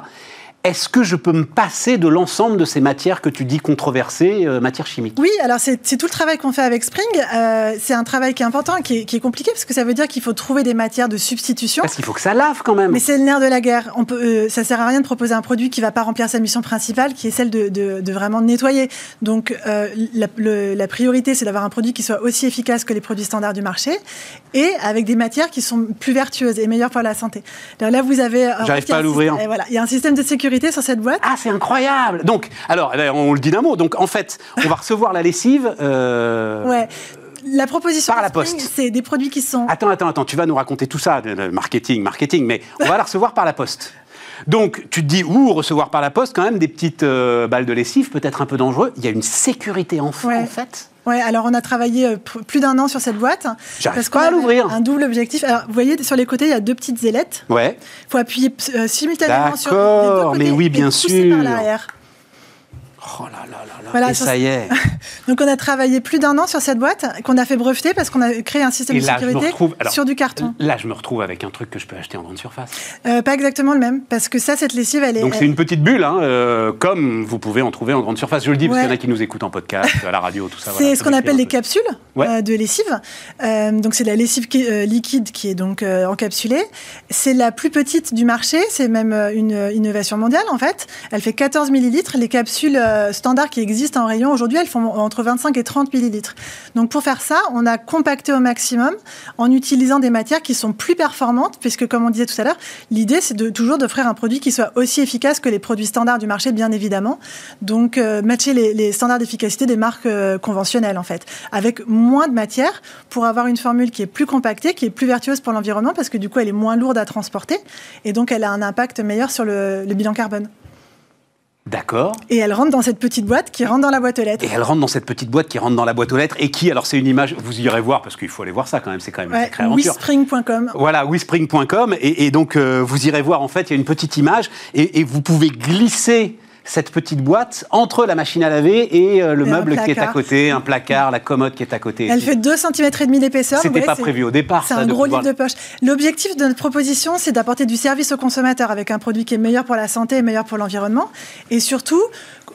est-ce que je peux me passer de l'ensemble de ces matières que tu dis controversées, euh, matières chimiques? Oui, alors c'est tout le travail qu'on fait avec Spring. Euh, c'est un travail qui est important, qui est, qui est compliqué, parce que ça veut dire qu'il faut trouver des matières de substitution. Parce qu'il faut que ça lave quand même. Mais c'est le nerf de la guerre. On peut, euh, ça sert à rien de proposer un produit qui va pas remplir sa mission principale, qui est celle de, de, de vraiment nettoyer. Donc la, le- la priorité, c'est d'avoir un produit qui soit aussi efficace que les produits standards du marché et avec des matières qui sont plus vertueuses et meilleures pour la santé. Alors là, vous avez. J'arrive pas à l'ouvrir. et Voilà, il y a un système de sécurité sur cette boîte? Ah, c'est incroyable Donc, alors, eh ben, on le dit d'un mot. Donc, en fait, on va recevoir la lessive. euh, Ouais. La proposition Par la Spring, poste. c'est des produits qui sont Attends, attends, attends, tu vas nous raconter tout ça, le- le marketing, marketing, mais on va la recevoir par la poste. Donc, tu te dis, ouh, recevoir par la poste, quand même, des petites euh, balles de lessive, peut-être un peu dangereux. Il y a une sécurité en, Ouais. en fait. Ouais, alors on a travaillé euh, plus d'un an sur cette boîte. J'arrive pas qu'on à l'ouvrir. Un double objectif. Alors, vous voyez, sur les côtés, il y a deux petites ailettes. Ouais. Il faut appuyer euh, simultanément sur les deux D'accord, côtés mais oui, et bien par sûr. l'arrière. Oh là là là là. Voilà, et ça y est. Donc on a travaillé plus d'un an sur cette boîte qu'on a fait breveter parce qu'on a créé un système Et de sécurité retrouve. alors, sur du carton. Là, je me retrouve avec un truc que je peux acheter en grande surface. Euh, pas exactement le même parce que ça, cette lessive, elle est. Donc, c'est une petite bulle, hein, euh, comme vous pouvez en trouver en grande surface. Je le dis parce qu'il y en a qui nous écoutent en podcast, à la radio, tout ça. C'est voilà, ce qu'on appelle des peu. capsules Ouais. euh, de lessive. Euh, donc c'est de la lessive qui- euh, liquide qui est donc euh, encapsulée. C'est la plus petite du marché. C'est même une innovation mondiale en fait. Elle fait 14 millilitres. Les capsules euh, standards qui existent en rayon aujourd'hui, elles font entre 25 et 30 millilitres. Donc pour faire ça, on a compacté au maximum en utilisant des matières qui sont plus performantes, puisque comme on disait tout à l'heure, l'idée c'est de toujours d'offrir un produit qui soit aussi efficace que les produits standards du marché, bien évidemment. Donc euh, matcher les, standards d'efficacité des marques euh, conventionnelles en fait, avec moins de matière pour avoir une formule qui est plus compactée, qui est plus vertueuse pour l'environnement, parce que du coup elle est moins lourde à transporter et donc elle a un impact meilleur sur le bilan carbone. D'accord. Et elle rentre dans cette petite boîte qui rentre dans la boîte aux lettres. Et elle rentre dans cette petite boîte qui rentre dans la boîte aux lettres et qui, alors c'est une image, vous irez voir parce qu'il faut aller voir ça quand même, c'est quand même une Ouais, sacrée aventure. WeSpring.com. Voilà, whispring.com et, et donc euh, vous irez voir en fait, il y a une petite image et, et vous pouvez glisser cette petite boîte entre la machine à laver et euh, le Et meuble qui est à côté, un placard, la commode qui est à côté. Elle fait 2 cm et demi d'épaisseur. C'était pas prévu au départ. C'est un de gros pouvoir- livre de poche. L'objectif de notre proposition, c'est d'apporter du service au consommateur avec un produit qui est meilleur pour la santé et meilleur pour l'environnement. Et surtout,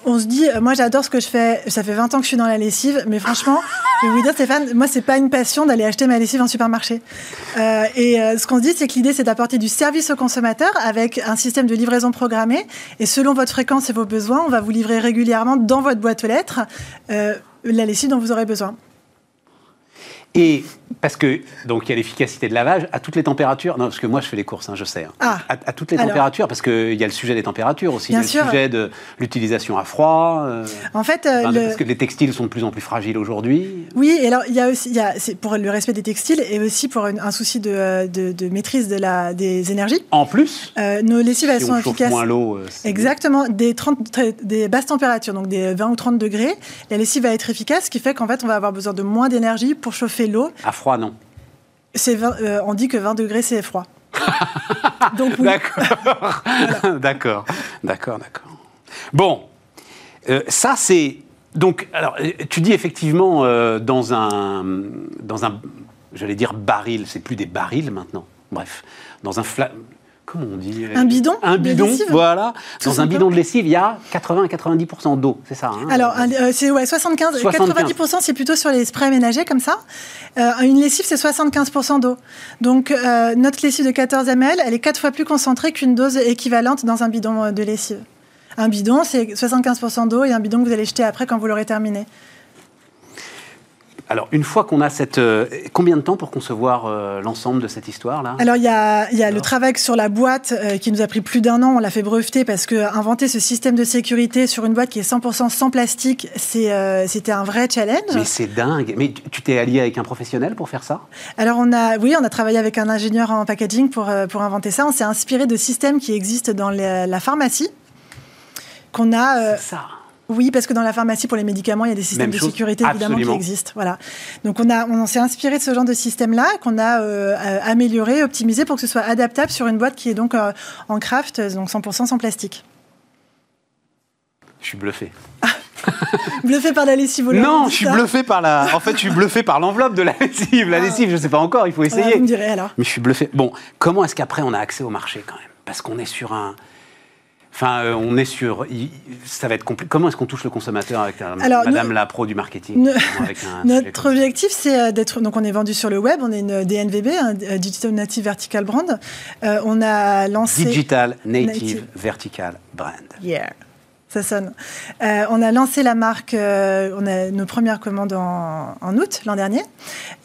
on se dit, moi j'adore ce que je fais, ça fait 20 ans que je suis dans la lessive, mais franchement, je vais vous dire Stéphane, moi c'est pas une passion d'aller acheter ma lessive en supermarché. Euh, et euh, ce qu'on se dit, c'est que l'idée c'est d'apporter du service au consommateur avec un système de livraison programmé, et selon votre fréquence et vos besoins, on va vous livrer régulièrement dans votre boîte aux lettres euh, la lessive dont vous aurez besoin. Et parce que, donc, il y a l'efficacité de lavage à toutes les températures. Non, parce que moi, je fais les courses, hein, je sais. hein. Ah. À, à toutes les Alors. températures, parce qu'il y a le sujet des températures aussi. Bien il y a sûr. le sujet de l'utilisation à froid. euh, En fait, euh, enfin, le- Parce que les textiles sont de plus en plus fragiles aujourd'hui. Oui, et alors il y a aussi, il y a, c'est pour le respect des textiles et aussi pour une- un souci de, de- de maîtrise de la, des énergies. En plus, Euh, nos lessives, elles si sont on efficaces. moins l'eau. Exactement, des, 30, très- des basses températures, donc des 20 ou 30 degrés. La lessive va être efficace, ce qui fait qu'en fait, on va avoir besoin de moins d'énergie pour chauffer l'eau. À froid, non. C'est 20, euh, on dit que 20 degrés, c'est froid. donc oui. D'accord. D'accord. D'accord, d'accord. Bon, Euh, ça c'est. Donc, alors, euh, tu dis effectivement euh, dans un. Dans un. J'allais dire baril, c'est plus des barils maintenant. Bref, dans un fla... Comment on dit Un bidon Un bidon, voilà. Tout Dans un bidon de lessive, il y a 80 à 90% d'eau, c'est ça hein Alors, un- euh, c'est ouais, 75, 75. 90% c'est plutôt sur les sprays ménagers comme ça. Euh, une lessive, c'est 75% d'eau. Donc, euh, notre lessive de 14 ml, elle est quatre fois plus concentrée qu'une dose équivalente dans un bidon euh, de lessive. Un bidon, c'est 75% d'eau et un bidon que vous allez jeter après quand vous l'aurez terminé. Alors, une fois qu'on a cette. euh, combien de temps pour concevoir euh, l'ensemble de cette histoire-là Alors, il y a, y a le travail sur la boîte euh, qui nous a pris plus d'un an. On l'a fait breveter parce que inventer ce système de sécurité sur une boîte qui est 100% sans plastique, c'était un vrai challenge. Mais c'est dingue. Mais tu- t'es allié avec un professionnel pour faire ça? Alors on a, oui, on a travaillé avec un ingénieur en packaging pour, pour inventer ça. On s'est inspiré de systèmes qui existent dans les- la pharmacie. Qu'on a, C'est ça. Oui, parce que dans la pharmacie pour les médicaments, il y a des systèmes Même de chose, sécurité évidemment absolument. qui existent. Voilà. Donc on a, on s'est inspiré de ce genre de système-là qu'on a euh, amélioré, optimisé pour que ce soit adaptable sur une boîte qui est donc euh, en craft, donc 100% sans plastique. Je suis bluffé. Bluffé par la lessive au Non, je suis bluffé par la. En fait, je suis bluffé par l'enveloppe de la lessive. La lessive, je sais pas encore, il faut essayer. vous me direz alors. Mais je suis bluffé. Bon, comment est-ce qu'après on a accès au marché quand même? Parce qu'on est sur un. Enfin, euh, on est sur. il- Ça va être compliqué. Comment est-ce qu'on touche le consommateur avec la- Alors, Madame nous- la pro du marketing Ne- avec un sujet Notre objectif, c'est euh, d'être. Donc, on est vendu sur le web. On est une DNVB, un euh, Digital Native Vertical Brand. Euh, on a lancé. Digital Native, Native. Vertical Brand. Yeah. Ça sonne. Euh, on a lancé la marque, euh, on a nos premières commandes en, en août l'an dernier,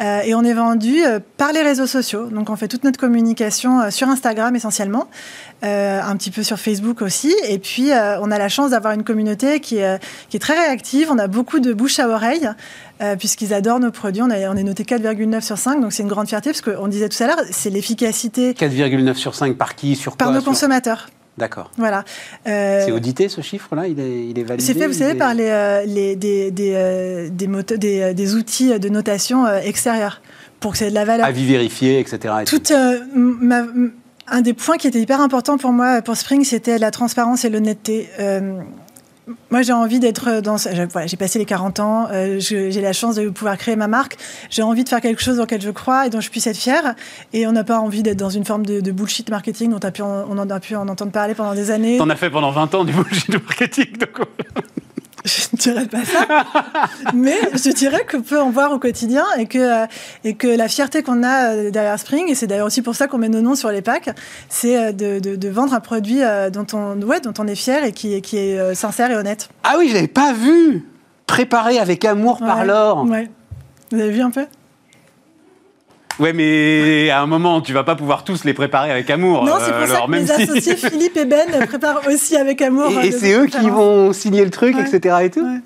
Euh, et on est vendu par les réseaux sociaux. Donc on fait toute notre communication sur Instagram essentiellement, un petit peu sur Facebook aussi, et puis on a la chance d'avoir une communauté qui est, qui est très réactive. On a beaucoup de bouche à oreille. euh, puisqu'ils adorent nos produits, on, a- on est noté 4,9 sur 5, donc c'est une grande fierté, parce qu'on disait tout à l'heure, c'est l'efficacité 4,9 sur 5 par qui Sur par quoi nos Sur- consommateurs. D'accord. Voilà. Euh, C'est audité ce chiffre-là? Il est, il est validé C'est fait, vous savez, est- par les, euh, les- des, des, euh, des, moto- des, des outils de notation extérieurs pour que ça ait de la valeur. Avis vérifié, etc. et ma- un des points qui était hyper important pour moi, pour Spring, c'était la transparence et l'honnêteté. Moi, j'ai envie d'être dans. Voilà, j'ai passé les 40 ans, euh, j'ai la chance de pouvoir créer ma marque. J'ai envie de faire quelque chose dans lequel je crois et dont je puisse être fière. Et on n'a pas envie d'être dans une forme de, bullshit marketing dont on, a pu en- on a pu en entendre parler pendant des années. T'en as fait pendant 20 ans du bullshit marketing. donc- Je ne dirais pas ça. Mais je dirais qu'on peut en voir au quotidien et que, euh, et que la fierté qu'on a euh, derrière Spring, et c'est d'ailleurs aussi pour ça qu'on met nos noms sur les packs, c'est euh, de, de- de vendre un produit dont on, ouais, dont on est fier et qui, qui est sincère et honnête. Ah oui, je l'avais pas vu Préparé avec amour par l'or. Ouais. Vous avez vu un peu? Ouais, mais à un moment, tu vas pas pouvoir tous les préparer avec amour. Non, c'est euh, pour ça alors, que mes même si- associés Philippe et Ben préparent aussi avec amour. euh, Et, et de c'est eux qui vont signer le truc, Ouais. etc. Et tout. Ouais.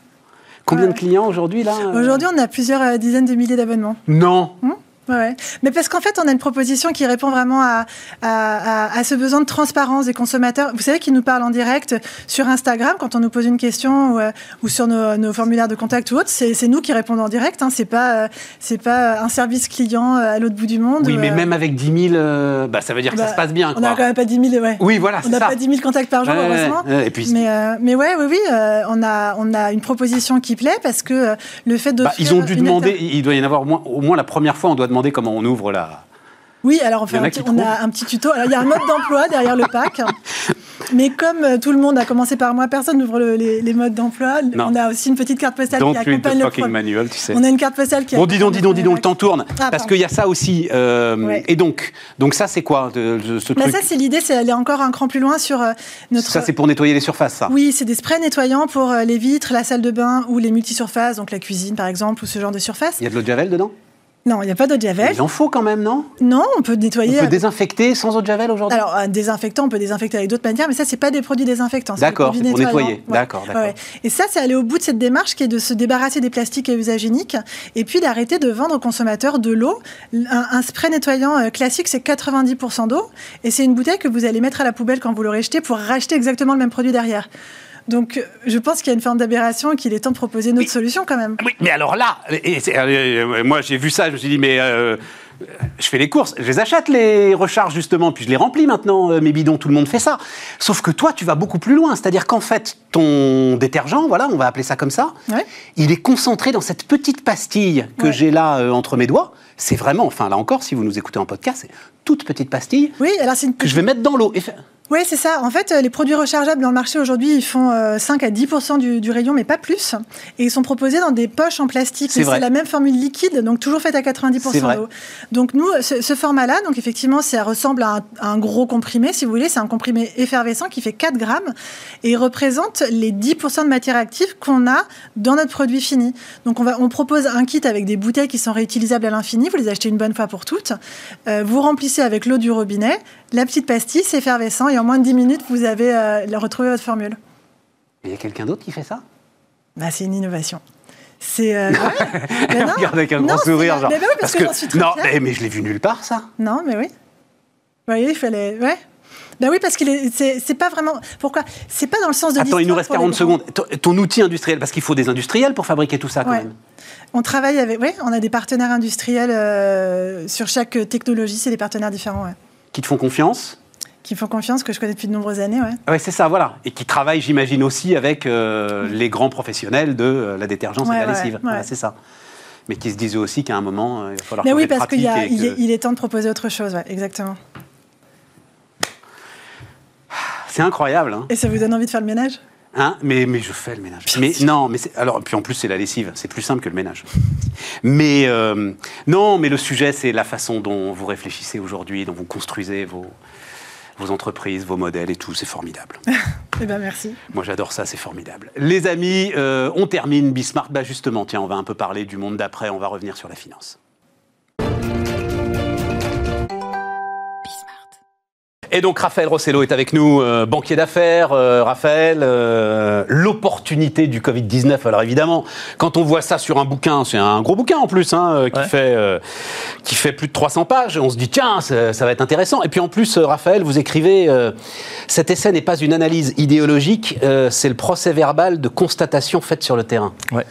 Combien Ouais. de clients aujourd'hui là euh Aujourd'hui, on a plusieurs euh, dizaines de milliers d'abonnements. Non. Ouais, ouais. Mais parce qu'en fait, on a une proposition qui répond vraiment à, à, ce besoin de transparence des consommateurs. Vous savez, qui nous parlent en direct sur Instagram quand on nous pose une question ou, euh, ou sur nos, nos formulaires de contact ou autre. C'est nous qui répondons en direct. Hein. C'est pas, euh, c'est pas un service client euh, à l'autre bout du monde. Oui, ou, mais euh, même avec 10 000, euh, bah, ça veut dire que ça bah, se passe bien. On n'a quand même pas 10 000, ouais. Oui, voilà, On n'a pas 10 000 contacts par jour, Ouais, heureusement. Et puis, Mais, euh, mais ouais, oui, oui, euh, on, a, on a une proposition qui plaît parce que euh, le fait bah, d'offrir. ils ont dû demander, il doit y en avoir au moins, au moins la première fois, on doit demander comment on ouvre la, Oui, alors on, en a un petit- tuto. Alors, il y a un mode d'emploi derrière le pack. Mais comme euh, tout le monde a commencé par moi, personne n'ouvre le- les, les modes d'emploi. On a aussi une petite carte postale Don't qui accompagne le fucking manual, tu sais. On a une carte postale qui Bon, dis donc, dis donc, dis donc, le temps tourne. Ah, parce qu'il y a ça aussi. euh, Ouais. Et donc, donc ça, c'est quoi de- de ce Bah, truc ça, c'est l'idée, c'est aller encore un cran plus loin sur euh, notre. Ça, c'est pour nettoyer les surfaces, ça. Oui, c'est des sprays nettoyants pour euh, les vitres, la salle de bain ou les multisurfaces, donc la cuisine par exemple, ou ce genre de surface. Il y a de l'eau de javel dedans? Non, il n'y a pas d'eau de javel. Il en faut quand même, non? Non, on peut On nettoyer. peut avec- désinfecter sans eau de javel aujourd'hui? Alors, un désinfectant, on peut désinfecter avec d'autres manières, mais ça, c'est pas des produits désinfectants. D'accord, c'est pour nettoyer. D'accord, d'accord. Et ça, c'est aller au bout de cette démarche qui est de se débarrasser des plastiques à usage unique et puis d'arrêter de vendre aux consommateurs de l'eau. Un, un spray nettoyant euh, classique, c'est 90% d'eau et c'est une bouteille que vous allez mettre à la poubelle quand vous l'aurez jeté pour racheter exactement le même produit derrière. Donc, euh, je pense qu'il y a une forme d'aberration et qu'il est temps de proposer une autre solution quand même. Oui, mais alors là, et c'est- euh, moi j'ai vu ça, je me suis dit, mais euh, je fais les courses, je les achète les recharges justement, puis je les remplis maintenant, euh, mes bidons, tout le monde fait ça. Sauf que toi, tu vas beaucoup plus loin, c'est-à-dire qu'en fait, ton détergent, voilà, on va appeler ça comme ça, Ouais. il est concentré dans cette petite pastille que Ouais. j'ai là euh, entre mes doigts. C'est vraiment, enfin là encore, si vous nous écoutez en podcast, c'est toute petite pastille Oui, alors une que je vais mettre dans l'eau. Et Oui, c'est ça. En fait, euh, les produits rechargeables dans le marché aujourd'hui, ils font euh, 5 à 10 du, du rayon, mais pas plus. Et ils sont proposés dans des poches en plastique. C'est Et vrai. C'est la même formule liquide, donc toujours faite à 90 C'est vrai. d'eau. Donc nous, ce, ce format-là, donc effectivement, ça ressemble à un, à un gros comprimé, si vous voulez. C'est un comprimé effervescent qui fait 4 grammes et représente les 10 de matière active qu'on a dans notre produit fini. Donc on, va, on propose un kit avec des bouteilles qui sont réutilisables à l'infini. Vous les achetez une bonne fois pour toutes. Euh, vous remplissez avec l'eau du robinet, la petite pastille, c'est effervescent et en moins de 10 minutes, vous avez euh, retrouvé votre formule. Il y a quelqu'un d'autre qui fait ça? Bah, c'est une innovation. C'est. euh, ouais. Non. Regarde avec un Non, grand sourire, genre. Mais bah oui, parce, que, j'en suis très non, fière. mais, je l'ai vu nulle part, ça. Non, mais oui. Vous voyez, il fallait. Ouais. Bah oui, parce que c'est pas vraiment. Pourquoi C'est pas dans le sens de Attends, il nous reste l'histoire pour 40 les secondes. Ton, ton outil industriel, parce qu'il faut des industriels pour fabriquer tout ça quand Ouais. même. On travaille avec. Oui, on a des partenaires industriels euh, sur chaque technologie, c'est des partenaires différents, ouais. Qui te font confiance. Qui font confiance, que je connais depuis de nombreuses années. Ouais, c'est ça, voilà. Et qui travaillent, j'imagine, aussi avec euh, les grands professionnels de euh, la détergence et de la lessive. ouais. Voilà, c'est ça. Mais qui se disent aussi qu'à un moment, euh, il va falloir Mais oui, parce qu'il que- il est temps de proposer autre chose, exactement. C'est incroyable, hein. Et ça vous donne envie de faire le ménage? Hein mais, mais je fais le ménage. Mais non, mais alors puis en plus c'est la lessive, c'est plus simple que le ménage. Mais euh, non, mais le sujet c'est la façon dont vous réfléchissez aujourd'hui, dont vous construisez vos vos entreprises, vos modèles et tout, c'est formidable. Eh ben merci. Moi j'adore ça, c'est formidable. Les amis, euh, on termine Bismarck. Bah justement, tiens, on va un peu parler du monde d'après, on va revenir sur la finance. Et donc Raphaël Rossello est avec nous, euh, banquier d'affaires. Euh, Raphaël, euh, l'opportunité du Covid-19. Alors évidemment, quand on voit ça sur un bouquin, c'est un gros bouquin en plus, hein, qui, Ouais. fait, qui fait plus de 300 pages, on se dit tiens, ça, ça va être intéressant. Et puis en plus, Raphaël, vous écrivez, cet essai n'est pas une analyse idéologique, c'est le procès verbal de constatation faite sur le terrain. Ouais.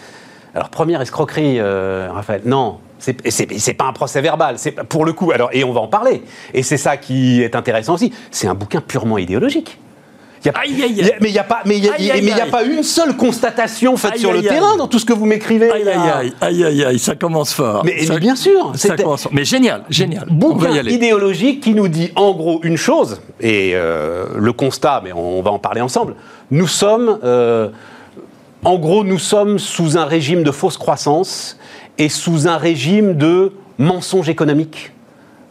Alors, première escroquerie, Raphaël. Non, et c'est- pas un procès verbal. C'est pour le coup. Alors, et on va en parler. Et c'est ça qui est intéressant aussi. C'est un bouquin purement idéologique. Il y a- Aïe, aïe, aïe. il y a- mais il n'y a pas, mais y a, mais y pas une seule constatation faite sur le terrain dans tout ce que vous m'écrivez. Aïe, aïe, aïe, aïe, aïe, ça commence fort. Mais, ça, mais bien sûr, ça c'était- commence fort. Mais génial, génial. bouquin idéologique qui nous dit en gros une chose, et euh, le constat, mais on va en parler ensemble, nous sommes, euh, en gros, nous sommes sous un régime de fausse croissance et sous un régime de mensonge économique.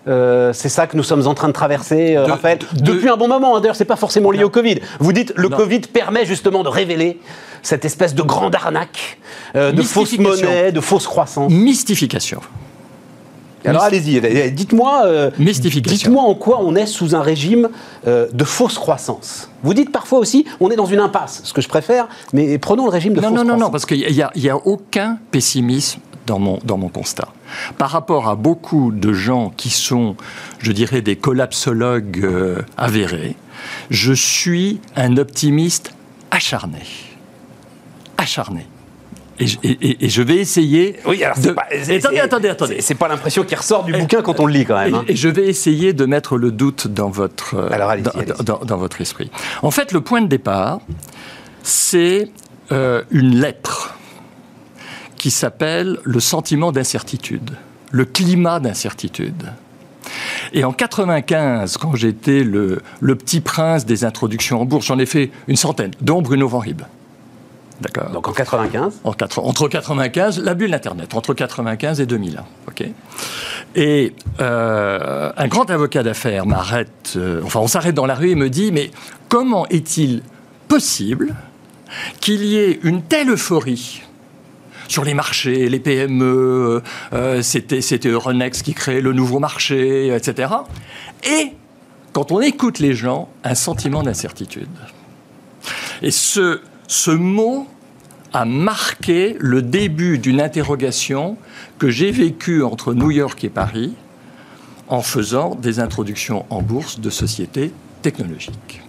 Euh, c'est ça que nous sommes en train de traverser, euh, De- Raphaël, de- depuis un bon moment. hein. D'ailleurs, c'est pas forcément lié Non. au Covid. Vous dites le Non. Covid permet justement de révéler cette espèce de grande arnaque, euh, de fausse monnaie, de fausse croissance. Mystification. Alors allez-y, allez- dites-moi, euh, Mystification. dites-moi en quoi on est sous un régime euh, de fausse croissance. Vous dites parfois aussi, on est dans une impasse, ce que je préfère, mais prenons le régime de Non, fausse non, non, croissance. non, parce qu'il n'y a aucun pessimisme dans mon, dans mon constat. Par rapport à beaucoup de gens qui sont, je dirais, des collapsologues euh, avérés, je suis un optimiste acharné. Acharné. Et, je- et- et- et je vais essayer. Oui, alors de- pas, Attendez, attendez, attendez. c'est- pas l'impression qui ressort du bouquin quand on le lit quand même. hein. Et, et je vais essayer de mettre le doute dans votre, euh, Alors, allez-y, dans, allez-y. dans- dans votre esprit. En fait, le point de départ, c'est euh, une lettre qui s'appelle le sentiment d'incertitude, le climat d'incertitude. Et en 95, quand j'étais le, le petit prince des introductions en bourse, j'en ai fait une centaine, dont Bruno Van Rib. D'accord. Donc en 95 en Entre 95, la bulle Internet, entre 95 et 2001. ok et euh, un grand avocat d'affaires m'arrête, euh, enfin on s'arrête dans la rue et me dit, mais comment est-il possible qu'il y ait une telle euphorie sur les marchés, les PME, euh, c'était, c'était Euronext qui créait le nouveau marché, etc. Et quand on écoute les gens, un sentiment d'incertitude. Et ce, ce mot a marqué le début d'une interrogation que j'ai vécue entre New York et Paris en faisant des introductions en bourse de sociétés technologiques.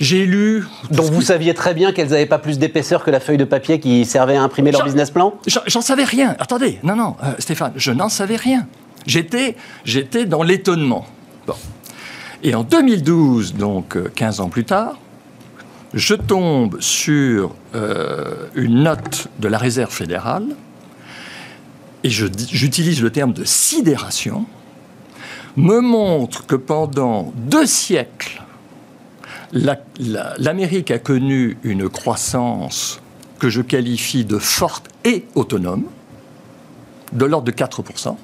J'ai lu. Donc vous saviez très bien qu'elles n'avaient pas plus d'épaisseur que la feuille de papier qui servait à imprimer leur business plan J'en savais rien. Attendez, non, non, euh, Stéphane, je n'en savais rien. J'étais, j'étais dans l'étonnement. Bon. Et en 2012, donc 15 euh, ans plus tard, je tombe sur euh, une note de la Réserve fédérale et j'utilise le terme de sidération, me montre que pendant deux siècles, l'Amérique a connu une croissance que je qualifie de forte et autonome, de l'ordre de 4%,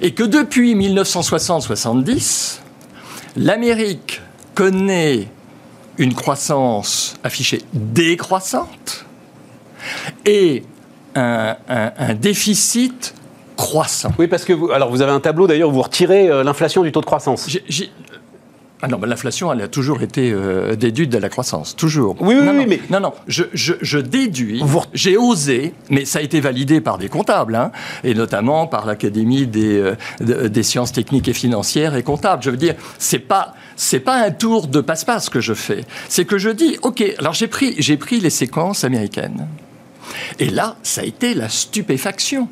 et que depuis 1960-70, l'Amérique connaît une croissance affichée décroissante et un, déficit croissant. Oui, parce que vous, alors vous avez un tableau d'ailleurs où vous retirez euh, l'inflation du taux de croissance. Ah non, l'inflation, elle a toujours été euh, déduite de la croissance, toujours. Oui, oui, oui, mais... Non, non, je, je, déduis, j'ai osé, mais ça a été validé par des comptables, hein, et notamment par l'Académie des, euh, des sciences techniques et financières et comptables. Je veux dire, c'est pas c'est pas un tour de passe-passe que je fais. C'est que je dis, OK, alors j'ai pris, j'ai pris les séquences américaines. Et là, ça a été la stupéfaction.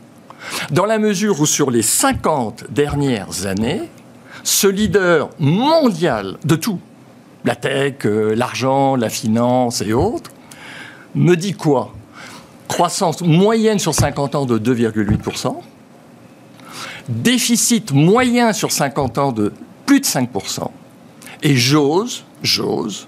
Dans la mesure où sur les 50 dernières années, ce leader mondial de tout, la tech, euh, l'argent, la finance et autres, me dit quoi? Croissance moyenne sur 50 ans de 2,8%, déficit moyen sur 50 ans de plus de 5%, et j'ose, j'ose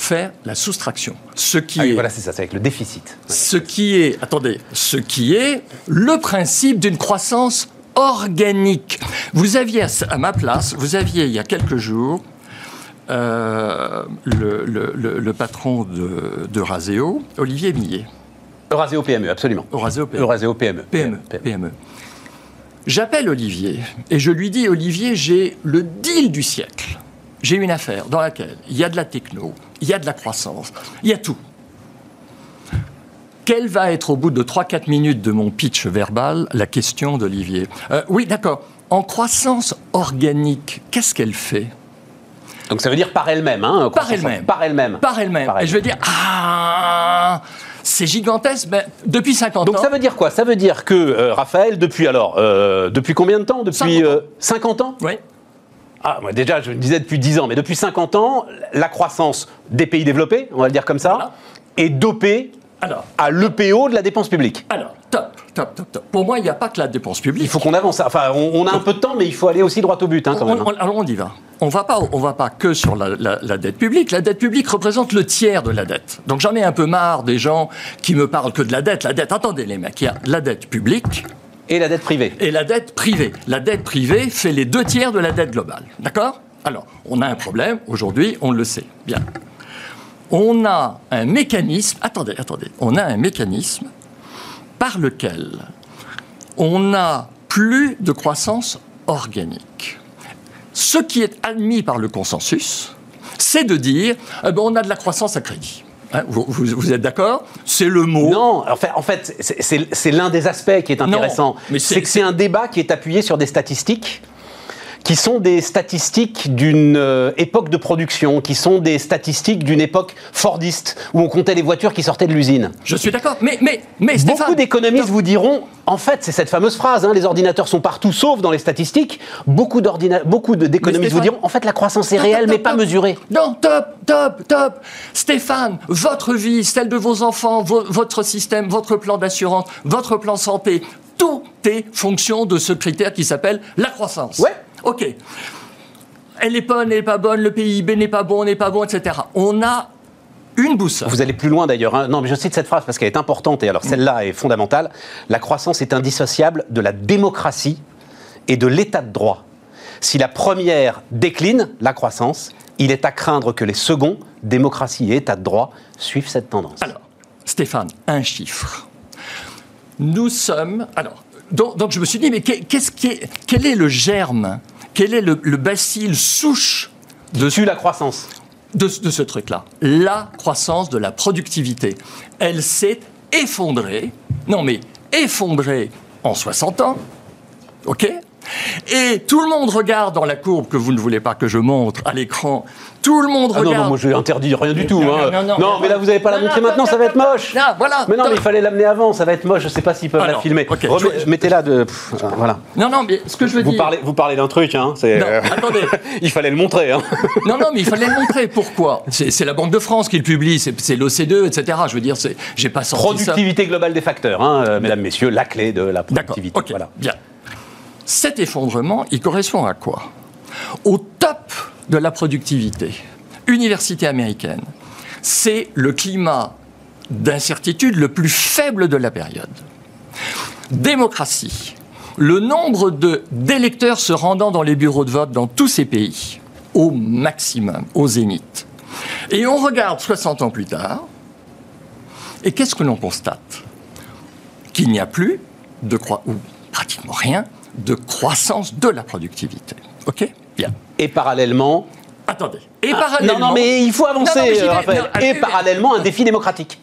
faire la soustraction. Ce qui ah est, voilà, c'est ça, c'est avec le déficit. Ce qui est, attendez, ce qui est le principe d'une croissance organique. Vous aviez à ma place, vous aviez il y a quelques jours euh, le, le, patron de, de Raseo, Olivier Millet. Euraseo PME, absolument. Euraseo PME. PME. PME. J'appelle Olivier et je lui dis Olivier, j'ai le deal du siècle j'ai une affaire dans laquelle il y a de la techno, il y a de la croissance, il y a tout. Quelle va être au bout de 3-4 minutes de mon pitch verbal la question d'Olivier? Euh, Oui, d'accord. En croissance organique, qu'est-ce qu'elle fait? Donc ça veut dire par elle-même, hein Par elle-même. Par elle-même. Par elle-même. Et je vais dire, ah, c'est gigantesque, mais depuis 50 ans. Donc ça veut dire quoi? Ça veut dire que euh, Raphaël, depuis alors, euh, depuis combien de temps? Depuis 50 ans, 50 ans? Oui. Ah, moi déjà, je le disais depuis 10 ans, mais depuis 50 ans, la croissance des pays développés, on va le dire comme ça, est dopée alors, à l'EPO de la dépense publique. Alors, top, top, top, top. Pour moi, il n'y a pas que la dépense publique. Il faut qu'on avance. Enfin, on, a un peu de temps, mais il faut aller aussi droit au but, hein, quand même. Hein. alors, on y va. On ne va pas, on va pas que sur la, la, dette publique. La dette publique représente le tiers de la dette. Donc, j'en ai un peu marre des gens qui me parlent que de la dette. La dette, attendez les mecs, il y a la dette publique, et la dette privée. Et la dette privée. La dette privée fait les deux tiers de la dette globale. D'accord? Alors, on a un problème, aujourd'hui, on le sait. Bien. On a un mécanisme, attendez, attendez, on a un mécanisme par lequel on n'a plus de croissance organique. Ce qui est admis par le consensus, c'est de dire, eh ben, on a de la croissance à crédit. Hein, vous, êtes d'accord? C'est le mot. Non, en fait, en fait c'est l'un des aspects qui est intéressant. C'est que c'est un débat qui est appuyé sur des statistiques qui sont des statistiques d'une euh, époque de production, qui sont des statistiques d'une époque fordiste, où on comptait les voitures qui sortaient de l'usine. Je suis d'accord, mais, mais, mais Beaucoup d'économistes vous diront, en fait, c'est cette fameuse phrase, hein, les ordinateurs sont partout sauf dans les statistiques. Beaucoup d'économistes vous diront, en fait, la croissance est réelle, mais pas mesurée. Non, top, top, top. Stéphane, votre vie, celle de vos enfants, votre système, votre plan d'assurance, votre plan santé, tout est fonction de ce critère qui s'appelle la croissance. Ouais. Ok. Elle n'est bonne, elle n'est pas bonne, le PIB n'est pas bon, n'est pas bon, etc. On a une boussole. Vous allez plus loin d'ailleurs. hein. Non, mais je cite cette phrase parce qu'elle est importante et alors celle-là est fondamentale. La croissance est indissociable de la démocratie et de l'état de droit. Si la première décline, la croissance, il est à craindre que les seconds, démocratie et état de droit, suivent cette tendance. Alors, Stéphane, un chiffre. Nous sommes. Alors, donc, donc je me suis dit, mais qu'est- qu'est-ce qui est, quel est le germe Quel est le, le bacille souche Dessus la croissance. de, de ce truc-là La croissance de la productivité. Elle s'est effondrée. Non, mais effondrée en 60 ans. OK? Et tout le monde regarde dans la courbe que vous ne voulez pas que je montre à l'écran. Tout le monde Ah non, regarde. non, moi je interdis rien du tout. Non, hein. non, non, non, mais là vous n'avez pas la non, montrer non, maintenant, non, ça va être non, moche. non, voilà. Mais non, Non. mais il fallait l'amener avant, ça va être moche. Je sais pas s'ils peuvent Ah la non, filmer. ok, Remets- je- Mettez-la de. pff, voilà. Non, non, mais ce que je veux Vous dire. parlez, vous parlez d'un truc, hein. Non, attendez. il fallait le montrer. Hein. Non, non, mais il fallait le montrer. Pourquoi? C'est la Banque de France qui le publie, c'est l'OCDE, etc. Je veux dire, c'est- j'ai pas sorti ça. Productivité globale des facteurs, hein, euh, mesdames, messieurs, la clé de la D'accord. productivité. Ok. Voilà. Bien. Cet effondrement, il correspond à quoi? Au top de la productivité, université américaine, c'est le climat d'incertitude le plus faible de la période. Démocratie, le nombre d'électeurs se rendant dans les bureaux de vote dans tous ces pays, au maximum, au zénith. Et on regarde 60 ans plus tard, et qu'est-ce que l'on constate? Qu'il n'y a plus de ou pratiquement rien de croissance de la productivité. Ok? Bien. Et parallèlement. Attendez. Et Ah, parallèlement. non, non, mais il faut avancer, Non, non, euh, Raphaël. Non, et parallèlement, un défi démocratique.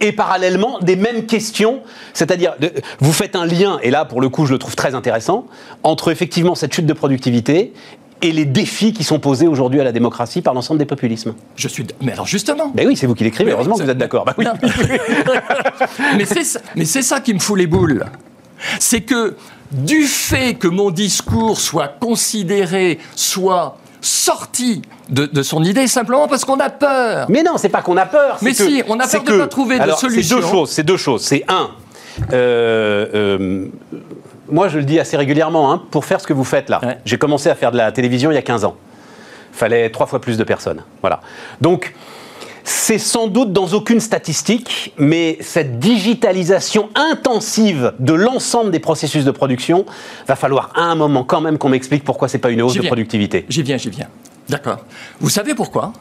Et parallèlement, des mêmes questions, c'est-à-dire, vous faites un lien, et là, pour le coup, je le trouve très intéressant, entre effectivement cette chute de productivité et les défis qui sont posés aujourd'hui à la démocratie par l'ensemble des populismes. Je suis. Mais alors justement. Ben oui, c'est vous qui l'écrivez, heureusement que vous êtes d'accord. Bah oui. Non. mais c'est ça, mais c'est ça qui me fout les boules. C'est que du fait que mon discours soit considéré, soit sorti de, de son idée, simplement parce qu'on a peur. Mais non, c'est pas qu'on a peur. Mais que- si, on a peur de que- pas trouver de solution. C'est deux choses. C'est deux choses. C'est un. euh, euh, moi, je le dis assez régulièrement, hein, pour faire ce que vous faites là. Ouais. J'ai commencé à faire de la télévision il y a 15 ans. Fallait trois fois plus de personnes. Voilà. Donc, c'est sans doute dans aucune statistique, mais cette digitalisation intensive de l'ensemble des processus de production, va falloir à un moment quand même qu'on m'explique pourquoi c'est pas une hausse de productivité. J'y viens, j'y viens. D'accord. Vous savez pourquoi?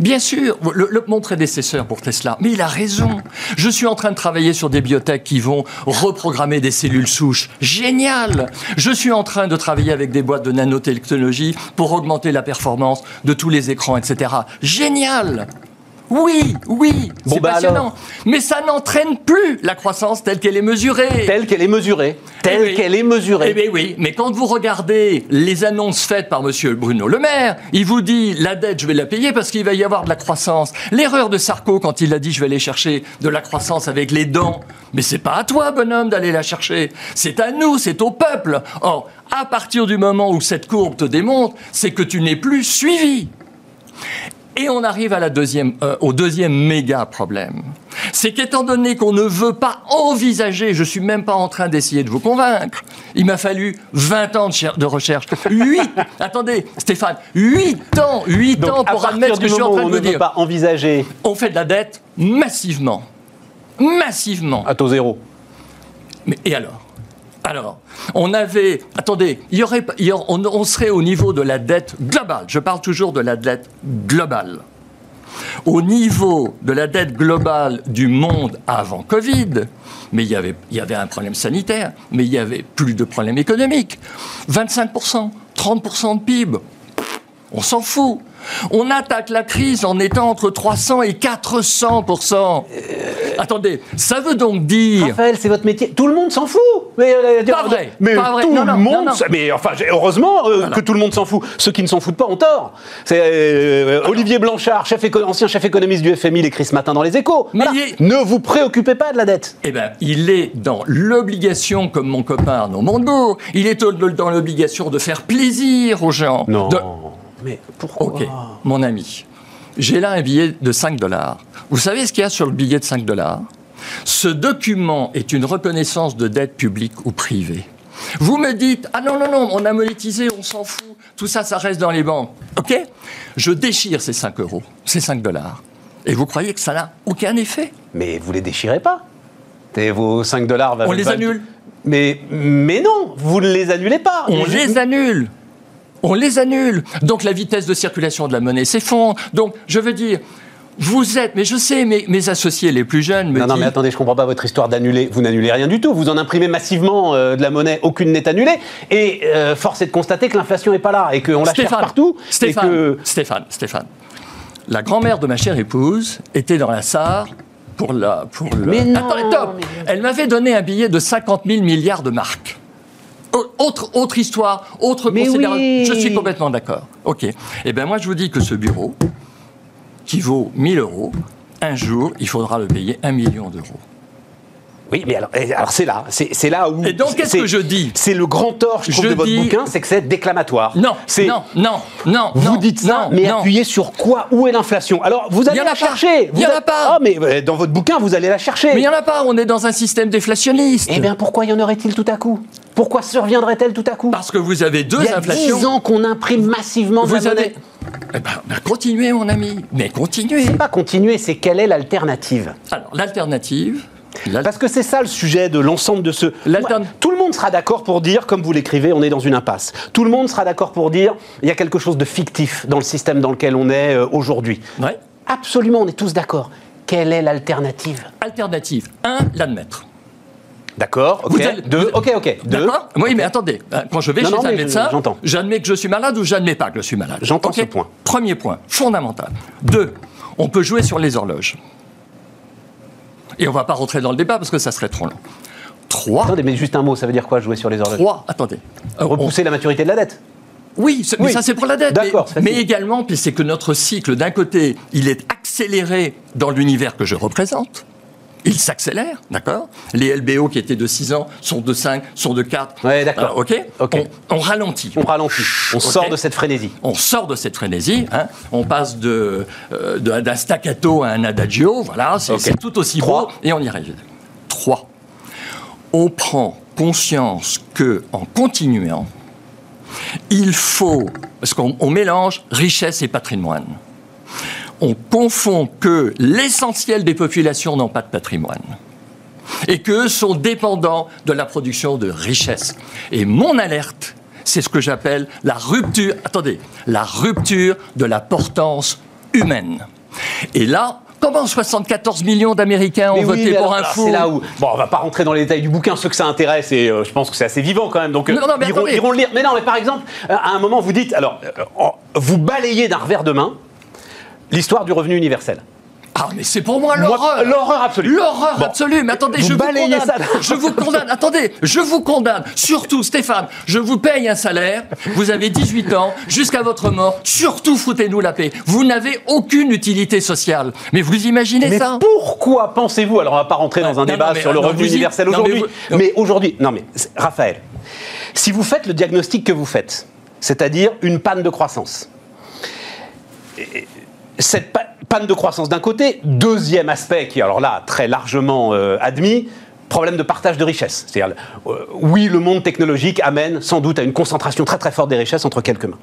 Bien sûr, le- le- mon prédécesseur pour Tesla, mais il a raison. Je suis en train de travailler sur des biotech qui vont reprogrammer des cellules souches. Génial Je suis en train de travailler avec des boîtes de nanotechnologie pour augmenter la performance de tous les écrans, etc. Génial oui, oui, Bon, c'est bah passionnant. alors. Mais ça n'entraîne plus la croissance telle qu'elle est mesurée. Telle qu'elle est mesurée. Telle Eh oui. qu'elle est mesurée. Eh bien oui, mais quand vous regardez les annonces faites par Monsieur Bruno Le Maire, il vous dit la dette, je vais la payer parce qu'il va y avoir de la croissance. L'erreur de Sarko quand il a dit je vais aller chercher de la croissance avec les dents, mais c'est pas à toi, bonhomme, d'aller la chercher. C'est à nous, c'est au peuple. Or, à partir du moment où cette courbe te démontre, c'est que tu n'es plus suivi. Et on arrive à la deuxième, euh, au deuxième méga problème. C'est qu'étant donné qu'on ne veut pas envisager, je suis même pas en train d'essayer de vous convaincre, il m'a fallu 20 ans de, cher- de recherche. 8, attendez, Stéphane, 8 ans, 8 Donc, ans pour admettre ce que je suis en train de on vous ne dire. pas envisager On fait de la dette massivement. Massivement. à taux zéro. Mais, et alors? Alors, on avait. Attendez, y aurait, on, serait au niveau de la dette globale. Je parle toujours de la dette globale. Au niveau de la dette globale du monde avant Covid, mais il y avait, il y avait un problème sanitaire, mais il y avait plus de problèmes économiques. 25%, 30% de PIB, on s'en fout. On attaque la crise en étant entre 300 et 400%. Attendez, ça veut donc dire. Raphaël, c'est votre métier. Tout le monde s'en fout. Mais, euh, Pas vrai, Mais pas vrai. tout Non, le non, monde. non. Mais enfin, heureusement euh, que tout le monde s'en fout. Ceux qui ne s'en foutent pas ont tort. C'est euh, Olivier Blanchard, chef éco- ancien chef économiste du FMI, l'écrit ce matin dans les Échos. Mais Voilà. il est- Ne vous préoccupez pas de la dette. Eh bien, il est dans l'obligation, comme mon copain Arnaud il est dans l'obligation de faire plaisir aux gens. Non. De- Mais pourquoi Ok, mon ami, j'ai là un billet de 5 dollars. Vous savez ce qu'il y a sur le billet de 5 dollars? Ce document est une reconnaissance de dette publique ou privée. Vous me dites, ah non, non, non, on a monétisé, on s'en fout, tout ça, ça reste dans les banques. OK Je déchire ces 5 euros, ces 5 dollars. Et vous croyez que ça n'a aucun effet? Mais vous les déchirez pas. Et vos 5 dollars... On les annule. Mais, mais non, vous ne les annulez pas. On les annule. On les annule. Donc la vitesse de circulation de la monnaie s'effondre. Donc je veux dire, vous êtes, mais je sais, mes, mes associés les plus jeunes me Non, disent... non, mais attendez, je comprends pas votre histoire d'annuler. Vous n'annulez rien du tout. Vous en imprimez massivement euh, de la monnaie, aucune n'est annulée. Et euh, force est de constater que l'inflation n'est pas là et qu'on la cherche Stéphane, partout. Stéphane, et que... Stéphane, Stéphane. La grand-mère de ma chère épouse était dans la Sarre pour la... Pour le... Mais non, top mais- Elle m'avait donné un billet de 50 000 milliards de marques. Au- Autre, autre histoire, autre Mais considération. oui. Je suis complètement d'accord. OK. Eh bien, moi, je vous dis que ce bureau, qui vaut 1000 euros, un jour, il faudra le payer 1 million d'euros. Oui, mais alors, et alors c'est là, c'est c'est là où. Et donc, qu'est-ce c'est- que je dis? C'est le grand tort, je trouve, Je de votre dis- bouquin, c'est que c'est déclamatoire. Non, c'est non, non, non. Vous non, dites ça, non, mais non. appuyez sur quoi? Où est l'inflation? Alors, vous allez y la chercher. Il y en a pas. Ah, mais euh, dans votre bouquin, vous allez la chercher. Mais il n'y en a pas, on est dans un système déflationniste. Eh bien, pourquoi y en aurait-il tout à coup? Pourquoi surviendrait-elle tout à coup Parce que vous avez deux Il y a inflations. 10 ans qu'on imprime massivement de Vous la monnaie. avez. Eh ben, ben, continuez, mon ami. Mais continuez. C'est pas continuer, c'est quelle est l'alternative Alors, l'alternative. l'al- Parce que c'est ça le sujet de l'ensemble de ce. Tout le monde sera d'accord pour dire, comme vous l'écrivez, on est dans une impasse. Tout le monde sera d'accord pour dire, il y a quelque chose de fictif dans le système dans lequel on est euh, aujourd'hui. Ouais. Absolument, on est tous d'accord. Quelle est l'alternative? Alternative. Un, l'admettre. D'accord, ok. Vous allez- Deux, ok, ok. Deux. Oui, mais attendez. hein, Quand je vais Non, chez non, un médecin, j'admets que je suis malade ou j'admets pas que je suis malade. J'entends Ok ce point. Premier point, fondamental. Deux, on peut jouer sur les horloges. Et on va pas rentrer dans le débat parce que ça serait trop long. Trois, Attendez, mais juste un mot, ça veut dire quoi jouer sur les horloges? Trois, attendez. Euh, on- Repousser la maturité de la dette. Oui, mais ça c'est pour la dette. D'accord, Mais, mais également, puis c'est que notre cycle, d'un côté, il est accéléré dans l'univers que je représente. Il s'accélère, d'accord? Les LBO qui étaient de 6 ans sont de 5, sont de 4. Ouais, d'accord. Ah, ok. On, on ralentit. On ralentit, on sort de cette frénésie. On sort de cette frénésie, hein. on passe de, euh, de- d'un staccato à un adagio, voilà, c'est tout aussi Trois. beau, et on y arrive. Trois. On prend conscience que, en continuant, il faut, parce qu'on on mélange richesse et patrimoine. On confond que l'essentiel des populations n'ont pas de patrimoine et qu'eux sont dépendants de la production de richesse. Et mon alerte, c'est ce que j'appelle la rupture, attendez, la rupture de la portance humaine. Et là, comment 74 millions d'Américains ont Mais oui, voté mais pour alors, un fou C'est là où. Bon, on va pas rentrer dans les détails du bouquin. Ceux que ça intéresse, et euh, je pense que c'est assez vivant quand même. Donc, euh, Non, non, mais iront, attendez. iront le lire. Mais non, mais par exemple, euh, à un moment, vous dites. Alors, euh, vous balayez d'un revers de main l'histoire du revenu universel. Ah, mais c'est pour moi l'horreur L'horreur absolue. L'horreur Bon. absolue. Mais attendez, Vous je vous condamne. ça. Je vous condamne. Attendez, je vous condamne. Surtout, Stéphane, je vous paye un salaire. Vous avez 18 ans, jusqu'à votre mort. Surtout, foutez-nous la paix. Vous n'avez aucune utilité sociale. Mais vous imaginez Mais ça pourquoi pensez-vous Alors, on va pas rentrer dans un Non, débat non, mais- sur le non, revenu universel mais aujourd'hui. vous- Mais aujourd'hui, non, mais Raphaël, si vous faites le diagnostic que vous faites, c'est-à-dire une panne de croissance, et- cette pa- panne de croissance d'un côté, deuxième aspect qui, alors là, très largement euh, admis, problème de partage de richesses. C'est-à-dire, euh, oui, le monde technologique amène sans doute à une concentration très très forte des richesses entre quelques mains.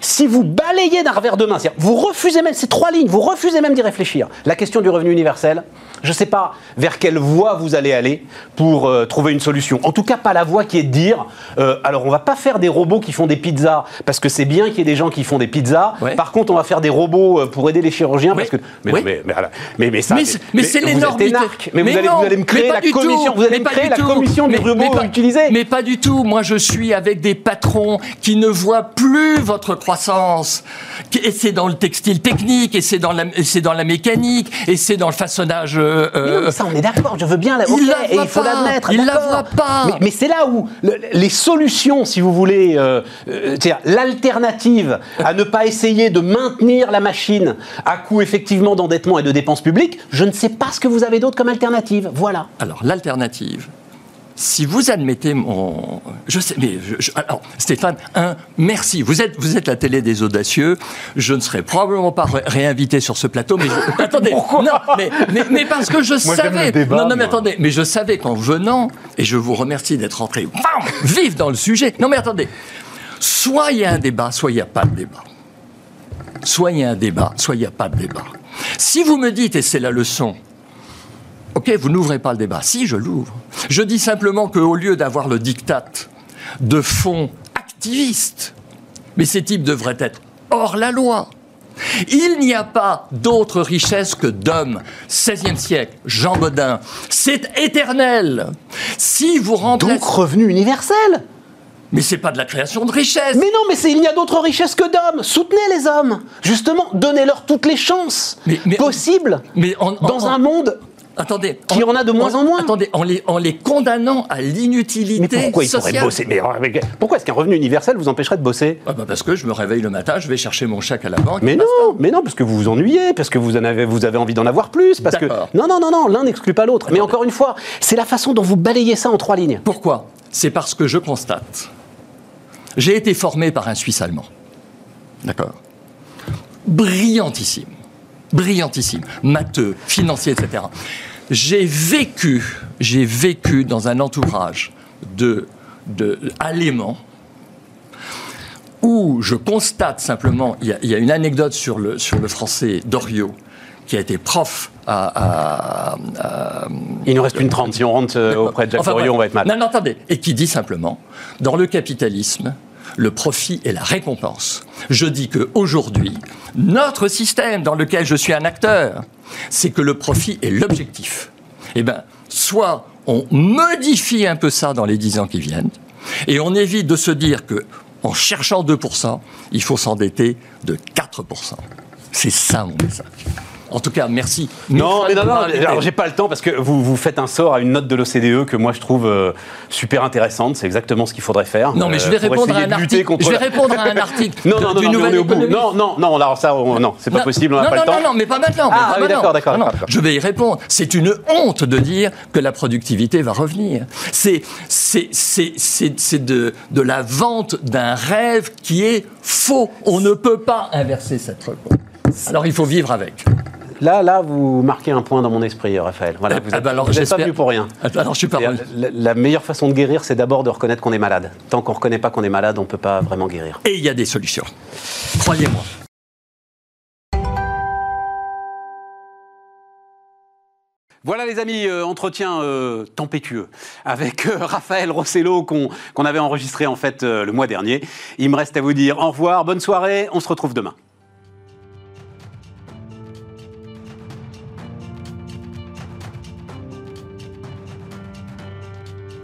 Si vous balayez d'un revers de main, c'est-à-dire vous refusez même ces trois lignes, vous refusez même d'y réfléchir. La question du revenu universel, je ne sais pas vers quelle voie vous allez aller pour euh, trouver une solution. En tout cas, pas la voie qui est de dire, euh, alors on va pas faire des robots qui font des pizzas parce que c'est bien qu'il y ait des gens qui font des pizzas. Ouais. Par contre, on va faire des robots euh, pour aider les chirurgiens parce que. Mais, Oui. mais, mais, mais, mais ça. Mais c'est- énarque. Mais, vous, allez, non, vous allez me créer la commission. tout, Vous allez me créer la tout. commission du robot utilisé. Mais pas du tout. Moi, je suis avec des patrons qui ne voient plus votre croissance. Et c'est dans le textile technique, et c'est dans la, c'est dans la mécanique, et c'est dans le façonnage. euh, Mais non, mais ça, on est d'accord, je veux bien. la- Il ok, la et il faut l'admettre. il la voit pas. Mais, mais c'est là où le- les solutions, si vous voulez, euh, euh, c'est-à-dire l'alternative à ne pas essayer de maintenir la machine à coût effectivement d'endettement et de dépenses publiques, je ne sais pas ce que vous avez d'autre comme alternative. Voilà. Alors, l'alternative, si vous admettez mon... Je sais, mais... alors, Stéphane, un, merci. Vous êtes, vous êtes la télé des audacieux. Je ne serai probablement pas réinvité sur ce plateau, mais... attendez, Pourquoi non, mais, mais, parce que je savais... non, non, mais attendez, mais je savais qu'en venant, et je vous remercie d'être rentré vif dans le sujet. Non, mais attendez. Soit il y a un débat, soit il n'y a pas de débat. Soit il y a un débat, soit il n'y a pas de débat. Si vous me dites, et c'est la leçon, ok, vous n'ouvrez pas le débat. Si, je l'ouvre. Je dis simplement qu'au lieu d'avoir le diktat de fonds activistes, mais ces types devraient être hors la loi. Il n'y a pas d'autre richesse que d'hommes. 16e siècle, Jean Bodin. C'est éternel. Si vous remplacez... Donc revenu universel mais c'est pas de la création de richesse. Mais non, mais il n'y a d'autres richesses que d'hommes. Soutenez les hommes. Justement, donnez-leur toutes les chances possibles mais dans un monde Attendez, qui en a de moins en moins. Attendez, en les, en les condamnant à l'inutilité Mais pourquoi ils pourraient bosser mais, Pourquoi est-ce qu'un revenu universel vous empêcherait de bosser ah bah Parce que je me réveille le matin, je vais chercher mon chèque à la banque. Mais non, mais non, parce que vous vous ennuyez, parce que vous en avez, vous avez envie d'en avoir plus, parce que non, non, non, non, l'un n'exclut pas l'autre. Mais encore une fois, c'est la façon dont vous balayez ça en trois lignes. Pourquoi? C'est parce que je constate j'ai été formé par un Suisse allemand. D'accord? Brillantissime. Brillantissime. Matheux, financier, etc. J'ai vécu, j'ai vécu dans un entourage de, de où je constate simplement, il y, a, une anecdote sur le, sur le français d'Orio, qui a été prof à, Il nous reste une trente. Si on rentre euh, auprès de Jacques enfin, on va être mal. Non, non, attendez. Et qui dit simplement, dans le capitalisme, le profit est la récompense. Je dis qu'aujourd'hui, notre système dans lequel je suis un acteur, c'est que le profit est l'objectif. Eh bien, soit on modifie un peu ça dans les dix ans qui viennent, et on évite de se dire que en cherchant 2%, il faut s'endetter de 4%. C'est ça mon message. En tout cas, merci. Non, mais non, non, alors j'ai pas le temps parce que vous, vous faites un sort à une note de l'OCDE que moi je trouve euh, super intéressante. C'est exactement ce qu'il faudrait faire. Non, mais je vais euh, répondre à un article. Contre... Je vais répondre à un article. non, non, non, non, on est au bout. Non, non, non, alors ça, non, c'est pas possible, on n'a pas le temps. Non, non, mais pas maintenant. Ah, oui, d'accord, d'accord. Je vais y répondre. C'est une honte de dire que la productivité va revenir. C'est de, de la vente d'un rêve qui est faux. On ne peut pas inverser cette réponse. Alors il faut vivre avec. Là, là, vous marquez un point dans mon esprit, Raphaël. Voilà, ah, vous n'êtes bah pas venu pour rien. Ah, alors, je suis pas la, la, meilleure façon de guérir, c'est d'abord de reconnaître qu'on est malade. Tant qu'on ne reconnaît pas qu'on est malade, on ne peut pas vraiment guérir. Et il y a des solutions. Croyez-moi. Voilà les amis, euh, entretien euh, tempétueux avec euh, Raphaël Rossello qu'on avait enregistré en fait le mois dernier. Il me reste à vous dire au revoir, bonne soirée, on se retrouve demain.